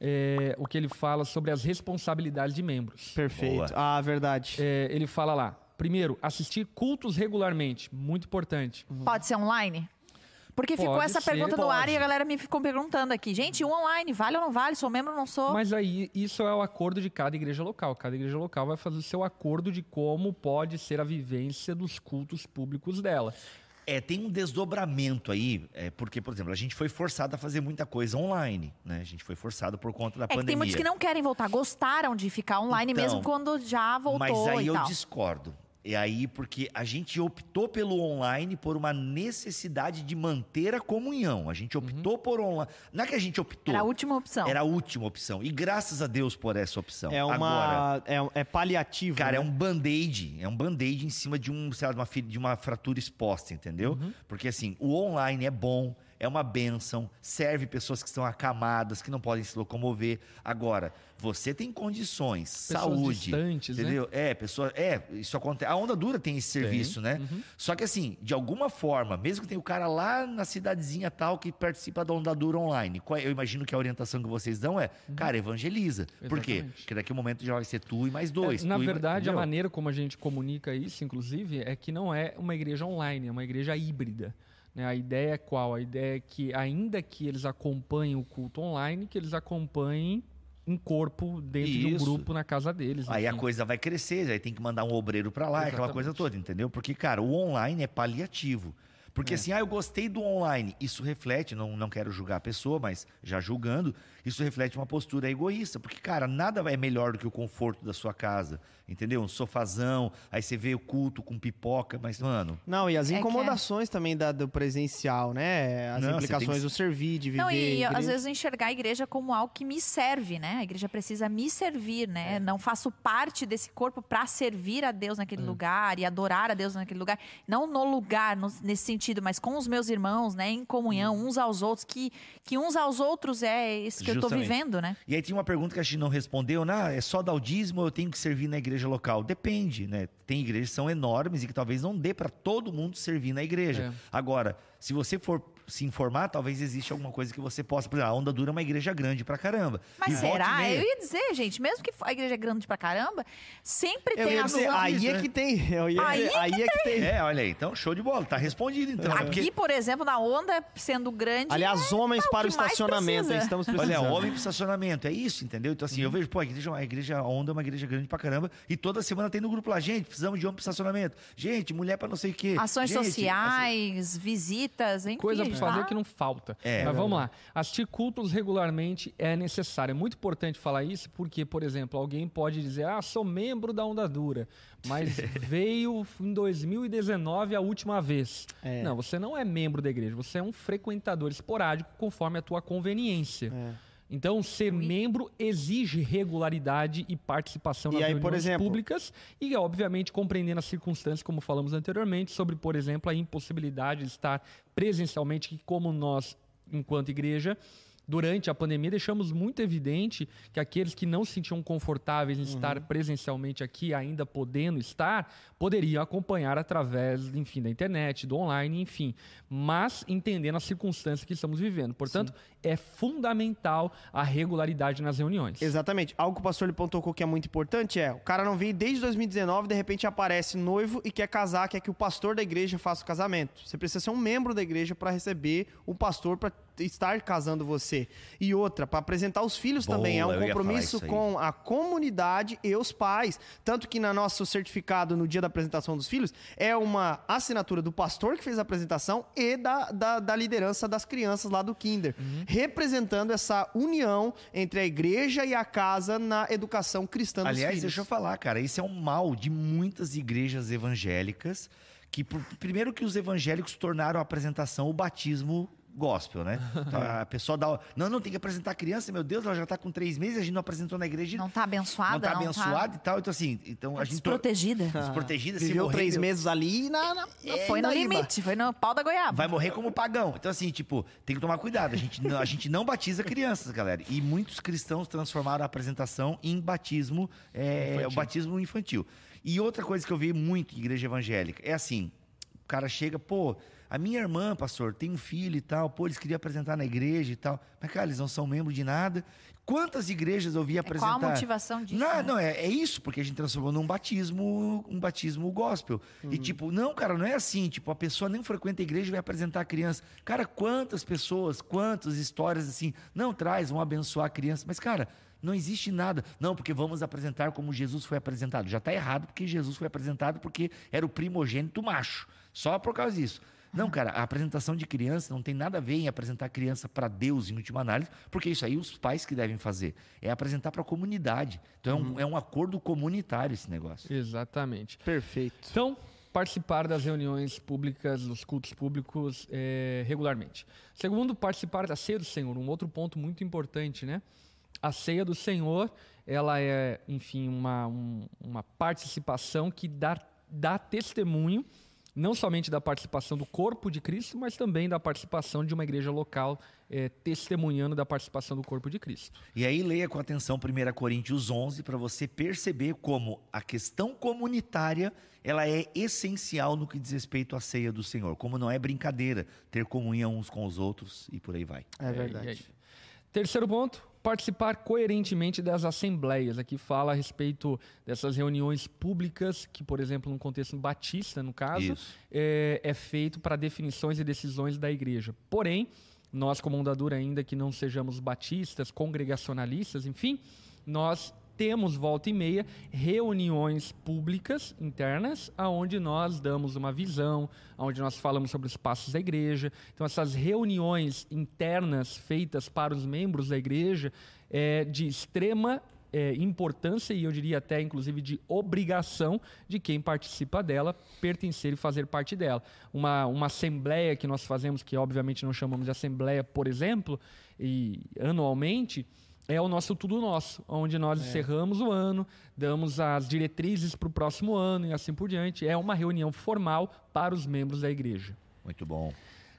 é, o que ele fala sobre as responsabilidades de membros. Perfeito. Boa. Ah, verdade. É, ele fala lá, primeiro, assistir cultos regularmente, muito importante. Pode ser online? Porque ficou Pode essa ser, pergunta no ar e a galera me ficou perguntando aqui. Gente, o online, vale ou não vale? Sou membro ou não sou? Mas aí, isso é o acordo de cada igreja local. Cada igreja local vai fazer o seu acordo de como pode ser a vivência dos cultos públicos dela. É, tem um desdobramento aí, é, porque, por exemplo, a gente foi forçado a fazer muita coisa online, né? A gente foi forçado por conta da é que pandemia. tem muitos que não querem voltar, gostaram de ficar online Então, mesmo quando já voltou Mas aí e eu tal. discordo. E aí, porque a gente optou pelo online por uma necessidade de manter a comunhão. A gente optou por online. Não é que a gente optou. Era a última opção. Era a última opção. E graças a Deus por essa opção. É uma. Agora, é, é paliativo. Cara, é né? um band-aid. É um band-aid em cima de, um, sei lá, de, uma, de uma fratura exposta, entendeu? Uhum. Porque assim, o online é bom, é uma benção, serve pessoas que estão acamadas, que não podem se locomover. Agora, você tem condições, saúde. distantes, né? entendeu? É, pessoa. É, isso acontece. A onda dura tem esse serviço, né? Uhum. Só que assim, de alguma forma, mesmo que tenha o cara lá na cidadezinha tal que participa da onda dura online, é- eu imagino que a orientação que vocês dão é, cara, evangeliza. Por quê? Uhum. Exatamente. Porque daqui a um momento já vai ser tu e mais dois. É, Na tu e- verdade, a maneira como a gente comunica isso, inclusive, é que não é uma igreja online, é uma igreja híbrida. Né? A ideia é qual? A ideia é que, ainda que eles acompanhem o culto online, que eles acompanhem em corpo dentro de um Isso. grupo na casa deles. Aí a coisa vai crescer, aí tem que mandar um obreiro pra lá, aquela Exatamente. coisa toda, entendeu? Porque, cara, o online é paliativo. Porque assim, ah, eu gostei do online. Isso reflete, não, não quero julgar a pessoa, mas já julgando, isso reflete uma postura egoísta. Porque, cara, nada é melhor do que o conforto da sua casa. entendeu? Um sofazão, aí você vê o culto com pipoca, mas, mano. Não, e as É é- incomodações também da, do presencial, né? As Não, implicações que- do servir, de viver. Não, e igreja. às vezes enxergar a igreja como algo que me serve, né? A igreja precisa me servir, né? Não faço parte desse corpo para servir a Deus naquele lugar e adorar a Deus naquele lugar. Não no lugar, no- nesse sentido, mas com os meus irmãos, né? Em comunhão, uns aos outros, que, que uns aos outros é isso que eu tô Justamente. vivendo, né? E aí tinha uma pergunta que a gente não respondeu, né? É só dar o dízimo ou eu tenho que servir na igreja local? Depende, né? Tem igrejas que são enormes e que talvez não dê para todo mundo servir na igreja. É. Agora, se você for se informar, talvez exista alguma coisa que você possa. Por exemplo, a Onda Dura é uma igreja grande pra caramba. Mas E será? meia- Eu ia dizer, gente, mesmo que a igreja é grande pra caramba, sempre Eu tem as dizer, aí é que tem. Eu ia Aí dizer, aí é que tem. É, olha aí. Então, show de bola. Tá respondido, então. É Aqui, porque- por exemplo, na onda, sendo grande. Aliás, homens é o para o que estacionamento. precisa. Estamos Olha, precisando. homem pro estacionamento, é isso, entendeu? Então, assim, eu vejo, pô, a igreja, a igreja Onda é uma igreja grande pra caramba, e toda semana tem no grupo lá, gente, precisamos de homem pro estacionamento. Gente, mulher pra não sei o quê. Ações Gente, assim, sociais, visitas, enfim. Coisa já. fazer que não falta. É. Mas vamos lá. Assistir cultos regularmente é necessário. É muito importante falar isso porque, por exemplo, alguém pode dizer: Ah, sou membro da Onda Dura, mas veio em 2019 a última vez. É. Não, você não é membro da igreja, você é um frequentador esporádico conforme a tua conveniência. É. Então, ser membro exige regularidade e participação E nas aí, reuniões exemplo- públicas e, obviamente, compreendendo as circunstâncias, como falamos anteriormente, sobre, por exemplo, a impossibilidade de estar presencialmente, que como nós, enquanto igreja, durante a pandemia, deixamos muito evidente que aqueles que não se sentiam confortáveis em estar presencialmente aqui, ainda podendo estar, poderiam acompanhar através, enfim, da internet, do online, enfim, mas entendendo as circunstâncias que estamos vivendo. Portanto, é fundamental a regularidade nas reuniões. Exatamente. Algo que o pastor Lipão tocou que é muito importante é: o cara não veio desde 2019, de repente aparece noivo e quer casar, quer que o pastor da igreja faça o casamento. Você precisa ser um membro da igreja para receber o pastor para estar casando você. E outra, para apresentar os filhos Boa, também. É um compromisso com a comunidade e os pais. Tanto que no nosso certificado no dia da apresentação dos filhos é uma assinatura do pastor que fez a apresentação e da, da, da liderança das crianças lá do Kinder. Representando essa união entre a igreja e a casa na educação cristã dos Aliás, filhos. deixa eu falar, cara, isso é um mal de muitas igrejas evangélicas, que primeiro que os evangélicos tornaram a apresentação o batismo gospel, né? Então, a pessoa dá, não, não tem que apresentar a criança, meu Deus, ela já tá com três meses, a gente não apresentou na igreja, Não tá abençoada, não tá não abençoada e tal, então assim, então a gente desprotegida. desprotegida, se Viveu morrer, três meses ali e na, na, foi no limite, foi no pau da goiaba. vai morrer como pagão. Então, assim, tipo, tem que tomar cuidado. A gente não, a gente não batiza crianças, galera. E muitos cristãos transformaram a apresentação em batismo, é, o batismo infantil. E outra coisa que eu vi muito em igreja evangélica é assim: o cara chega, pô. A minha irmã, pastor, tem um filho e tal, pô, eles queriam apresentar na igreja e tal. Mas, cara, eles não são membros de nada. Quantas igrejas eu vi apresentar? É, Qual a motivação disso? Não, né? não, é, é isso, porque a gente transformou num batismo, um batismo gospel. E tipo, não, cara, não é assim, tipo, a pessoa nem frequenta a igreja e vai apresentar a criança. Cara, quantas pessoas, quantas histórias assim, não traz, vão abençoar a criança, mas cara, não existe nada. Não, porque vamos apresentar como Jesus foi apresentado. Já está errado, porque Jesus foi apresentado porque era o primogênito macho. Só por causa disso. Não, cara, a apresentação de criança não tem nada a ver em apresentar a criança para Deus em última análise, porque isso aí os pais que devem fazer. É apresentar para a comunidade. Então é, um, é um acordo comunitário esse negócio. Exatamente. Perfeito. Então, participar das reuniões públicas, dos cultos públicos é, regularmente. Segundo, participar da ceia do Senhor, um outro ponto muito importante, né? A ceia do Senhor, ela é, enfim, uma, um- uma participação que dá, dá testemunho, não somente da participação do corpo de Cristo, mas também da participação de uma igreja local, é, testemunhando da participação do corpo de Cristo. E aí leia com atenção 1 Coríntios 11 para você perceber como a questão comunitária ela é essencial no que diz respeito à ceia do Senhor. Como não é brincadeira ter comunhão uns com os outros e por aí vai. É e verdade. aí? Terceiro ponto, participar coerentemente das assembleias. Aqui fala a respeito dessas reuniões públicas, que, por exemplo, no contexto batista, no caso, é, é feito para definições e decisões da igreja. Porém, nós, como ondadura, ainda que não sejamos batistas, congregacionalistas, enfim, nós temos volta e meia reuniões públicas internas, aonde nós damos uma visão, aonde nós falamos sobre os passos da igreja. Então essas reuniões internas feitas para os membros da igreja é de extrema é, importância e eu diria até inclusive de obrigação de quem participa dela pertencer e fazer parte dela. Uma, uma assembleia que nós fazemos, que obviamente não chamamos de assembleia, por exemplo, e anualmente, é o nosso tudo nosso, onde nós É. encerramos o ano, damos as diretrizes para o próximo ano e assim por diante. É uma reunião formal para os membros da igreja. Muito bom.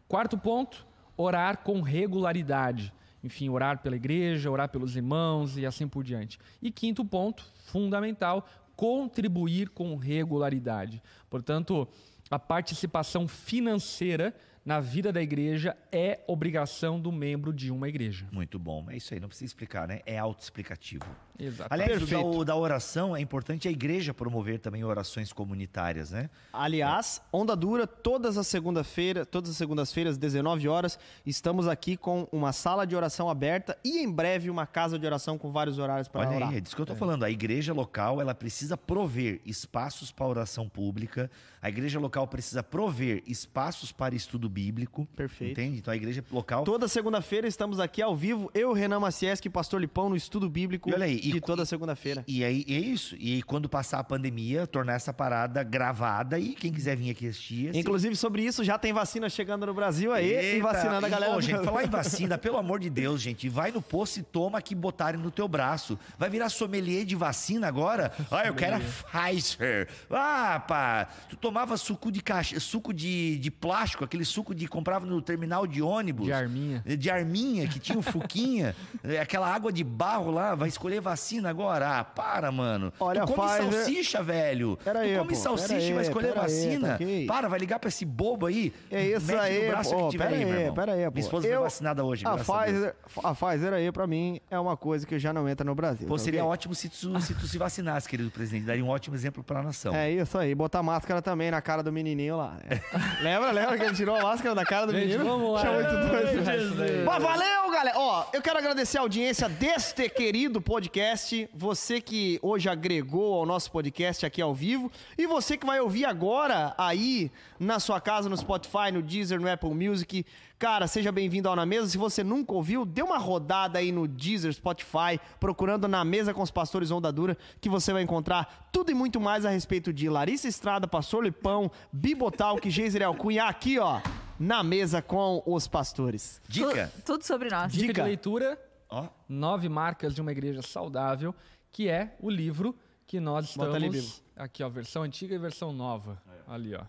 Quarto ponto, orar com regularidade. Enfim, orar pela igreja, orar pelos irmãos e assim por diante. E quinto ponto, fundamental, contribuir com regularidade. Portanto, a participação financeira na vida da igreja é obrigação do membro de uma igreja. Muito bom. É isso aí, não precisa explicar, né? É autoexplicativo. Exato. Aliás, o da, o da oração é importante a igreja promover também orações comunitárias, né? Aliás, Onda Dura, todas as segunda-feira, todas as segundas-feiras, 19 horas, estamos aqui com uma sala de oração aberta e em breve uma casa de oração com vários horários para Olha orar. aí, é disso que eu tô falando. A igreja local, ela precisa prover espaços para oração pública. A igreja local precisa prover espaços para estudo bíblico. Perfeito. Entende? Então a igreja local Toda segunda-feira estamos aqui ao vivo, eu, Renan Macieski Pastor Lipão no estudo bíblico E olha aí, de e- toda segunda-feira. E aí, é isso. E quando passar a pandemia, tornar essa parada gravada e quem quiser vir aqui assistir. assim, Inclusive, sobre isso, já tem vacina chegando no Brasil aí e Eita, vacinando a e, galera. ô, gente, falar em vacina, pelo amor de Deus, gente, vai no posto e toma que botarem no teu braço. Vai virar sommelier de vacina agora? Ah, eu quero a Pfizer. Ah, pá, tu tomava suco de caixa, suco de, de plástico, aquele suco de comprava no terminal de ônibus. De arminha. De arminha, que tinha o fuquinha, é, aquela água de barro lá, vai escolher vacina agora? Ah, para, mano. Olha, tu come Pfizer- salsicha, velho. Pera tu aí, come pô, salsicha e vai aí, escolher pera aí, vacina. tá? Para, vai ligar pra esse bobo aí. É isso Mete aí, no braço pô. que tiver Pera aí, meu aí, irmão. pera aí, pô. Minha esposa Eu- foi vacinada hoje, A graças a Deus. Pfizer, a Pfizer aí, pra mim, é uma coisa que já não entra no Brasil. Pô, tá seria ok? ótimo se tu, se tu se vacinasse, querido presidente. Daria um ótimo exemplo pra nação. É isso aí, botar máscara também na cara do menininho lá. né? lembra, lembra que ele tirou a máscara da cara do Gente, menino? vamos lá. Doido. Ai, Jesus. Mas valeu, galera. Ó, eu quero agradecer a audiência deste querido podcast. Você que hoje agregou ao nosso podcast aqui ao vivo. E você que vai ouvir agora aí na sua casa, no Spotify, no Deezer, no Apple Music. Cara, seja bem-vindo ao Na Mesa. Se você nunca ouviu, dê uma rodada aí no Deezer, Spotify, procurando Na Mesa com os Pastores Onda Dura, que você vai encontrar tudo e muito mais a respeito de Larissa Estrada, Pastor Lipão, Bibotalk, Geiseriel Cunha, aqui, ó, na mesa com os pastores. Dica? Tu- tudo sobre nós. Dica, Dica. de leitura, Ó, Nove Marcas de uma Igreja Saudável, que é o livro que nós estamos... Bota ali, Bibo. Aqui, ó, versão antiga e versão nova. Ali, ó.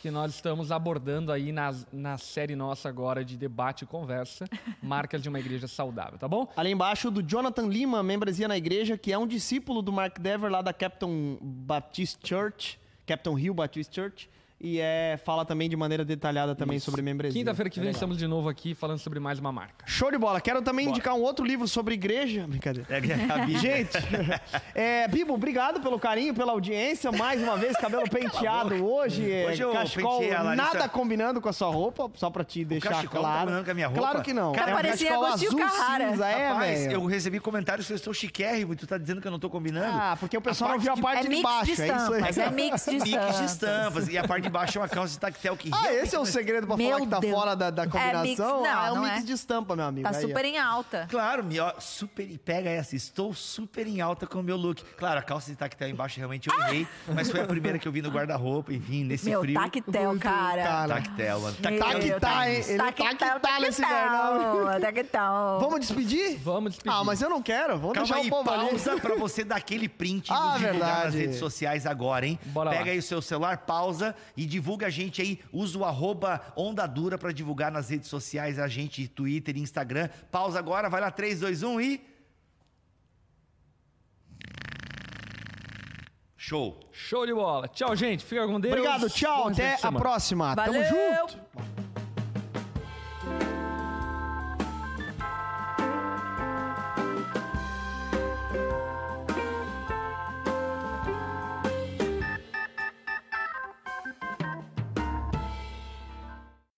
Que nós estamos abordando aí na, na série nossa agora de debate e conversa, Marcas de uma Igreja Saudável, tá bom? Ali embaixo, do Jonathan Lima, membresia na igreja, que é um discípulo do Mark Dever lá da Captain Baptist Church, Captain Hill Baptist Church, e é, fala também de maneira detalhada também sobre membresia. Quinta-feira que É vem legal. estamos de novo aqui falando sobre mais uma marca. Show de bola. Quero também indicar um outro livro sobre igreja. Brincadeira. é a Bíblia. Gente, é, Bibo, obrigado pelo carinho, pela audiência. Mais uma vez, cabelo penteado hoje. é, Hoje eu cachecol, penteei a Larissa- nada combinando com a sua roupa, só pra te deixar tá claro. combinando com a minha roupa? Claro que não. Cara, é um parecia Agostinho azul Carrara. cinza, é, Rapaz, eu recebi comentários que eu estou chiquérrimo e tu tá dizendo que eu não tô combinando. Ah, porque o pessoal não viu a de- parte É de mix baixo, de é isso aí. estampas, é mix de Mix de estampas. estampas. E a parte de baixo é uma calça de tactel que Ah, esse é o segredo pra Meu falar que tá Deus. fora da, da É combinação? mix- não, Ah, é um não mix é. de estampa, meu amigo. Tá aí, ó. super em alta. Claro, me- ó, super, e pega essa, estou super em alta com o meu look. Claro, a calça de tactel embaixo realmente eu errei, mas foi a primeira que eu vi no guarda-roupa, enfim, nesse Meu, frio. tactel, cara. Cara. Tactel, mano. Meu, Tá que tá, hein? Ele tá que tá nesse verão. Tactel. Vamos despedir? Vamos despedir. Ah, mas eu não quero. Vamos Calma deixar aí, o povo ali. pausa pra você dar aquele print e Ah, nos divulgar nas verdade. redes sociais agora, hein? Bora Pega lá. aí o seu celular, pausa e divulga a gente aí. Usa o arroba Onda Dura pra divulgar nas redes sociais a gente, Twitter e Instagram. Pausa agora, vai lá, 3, 2, 1 e... Show! Show de bola. Tchau, gente. Fica com Deus. Obrigado, tchau. Bom Até a semana. próxima. Tamo Valeu. junto.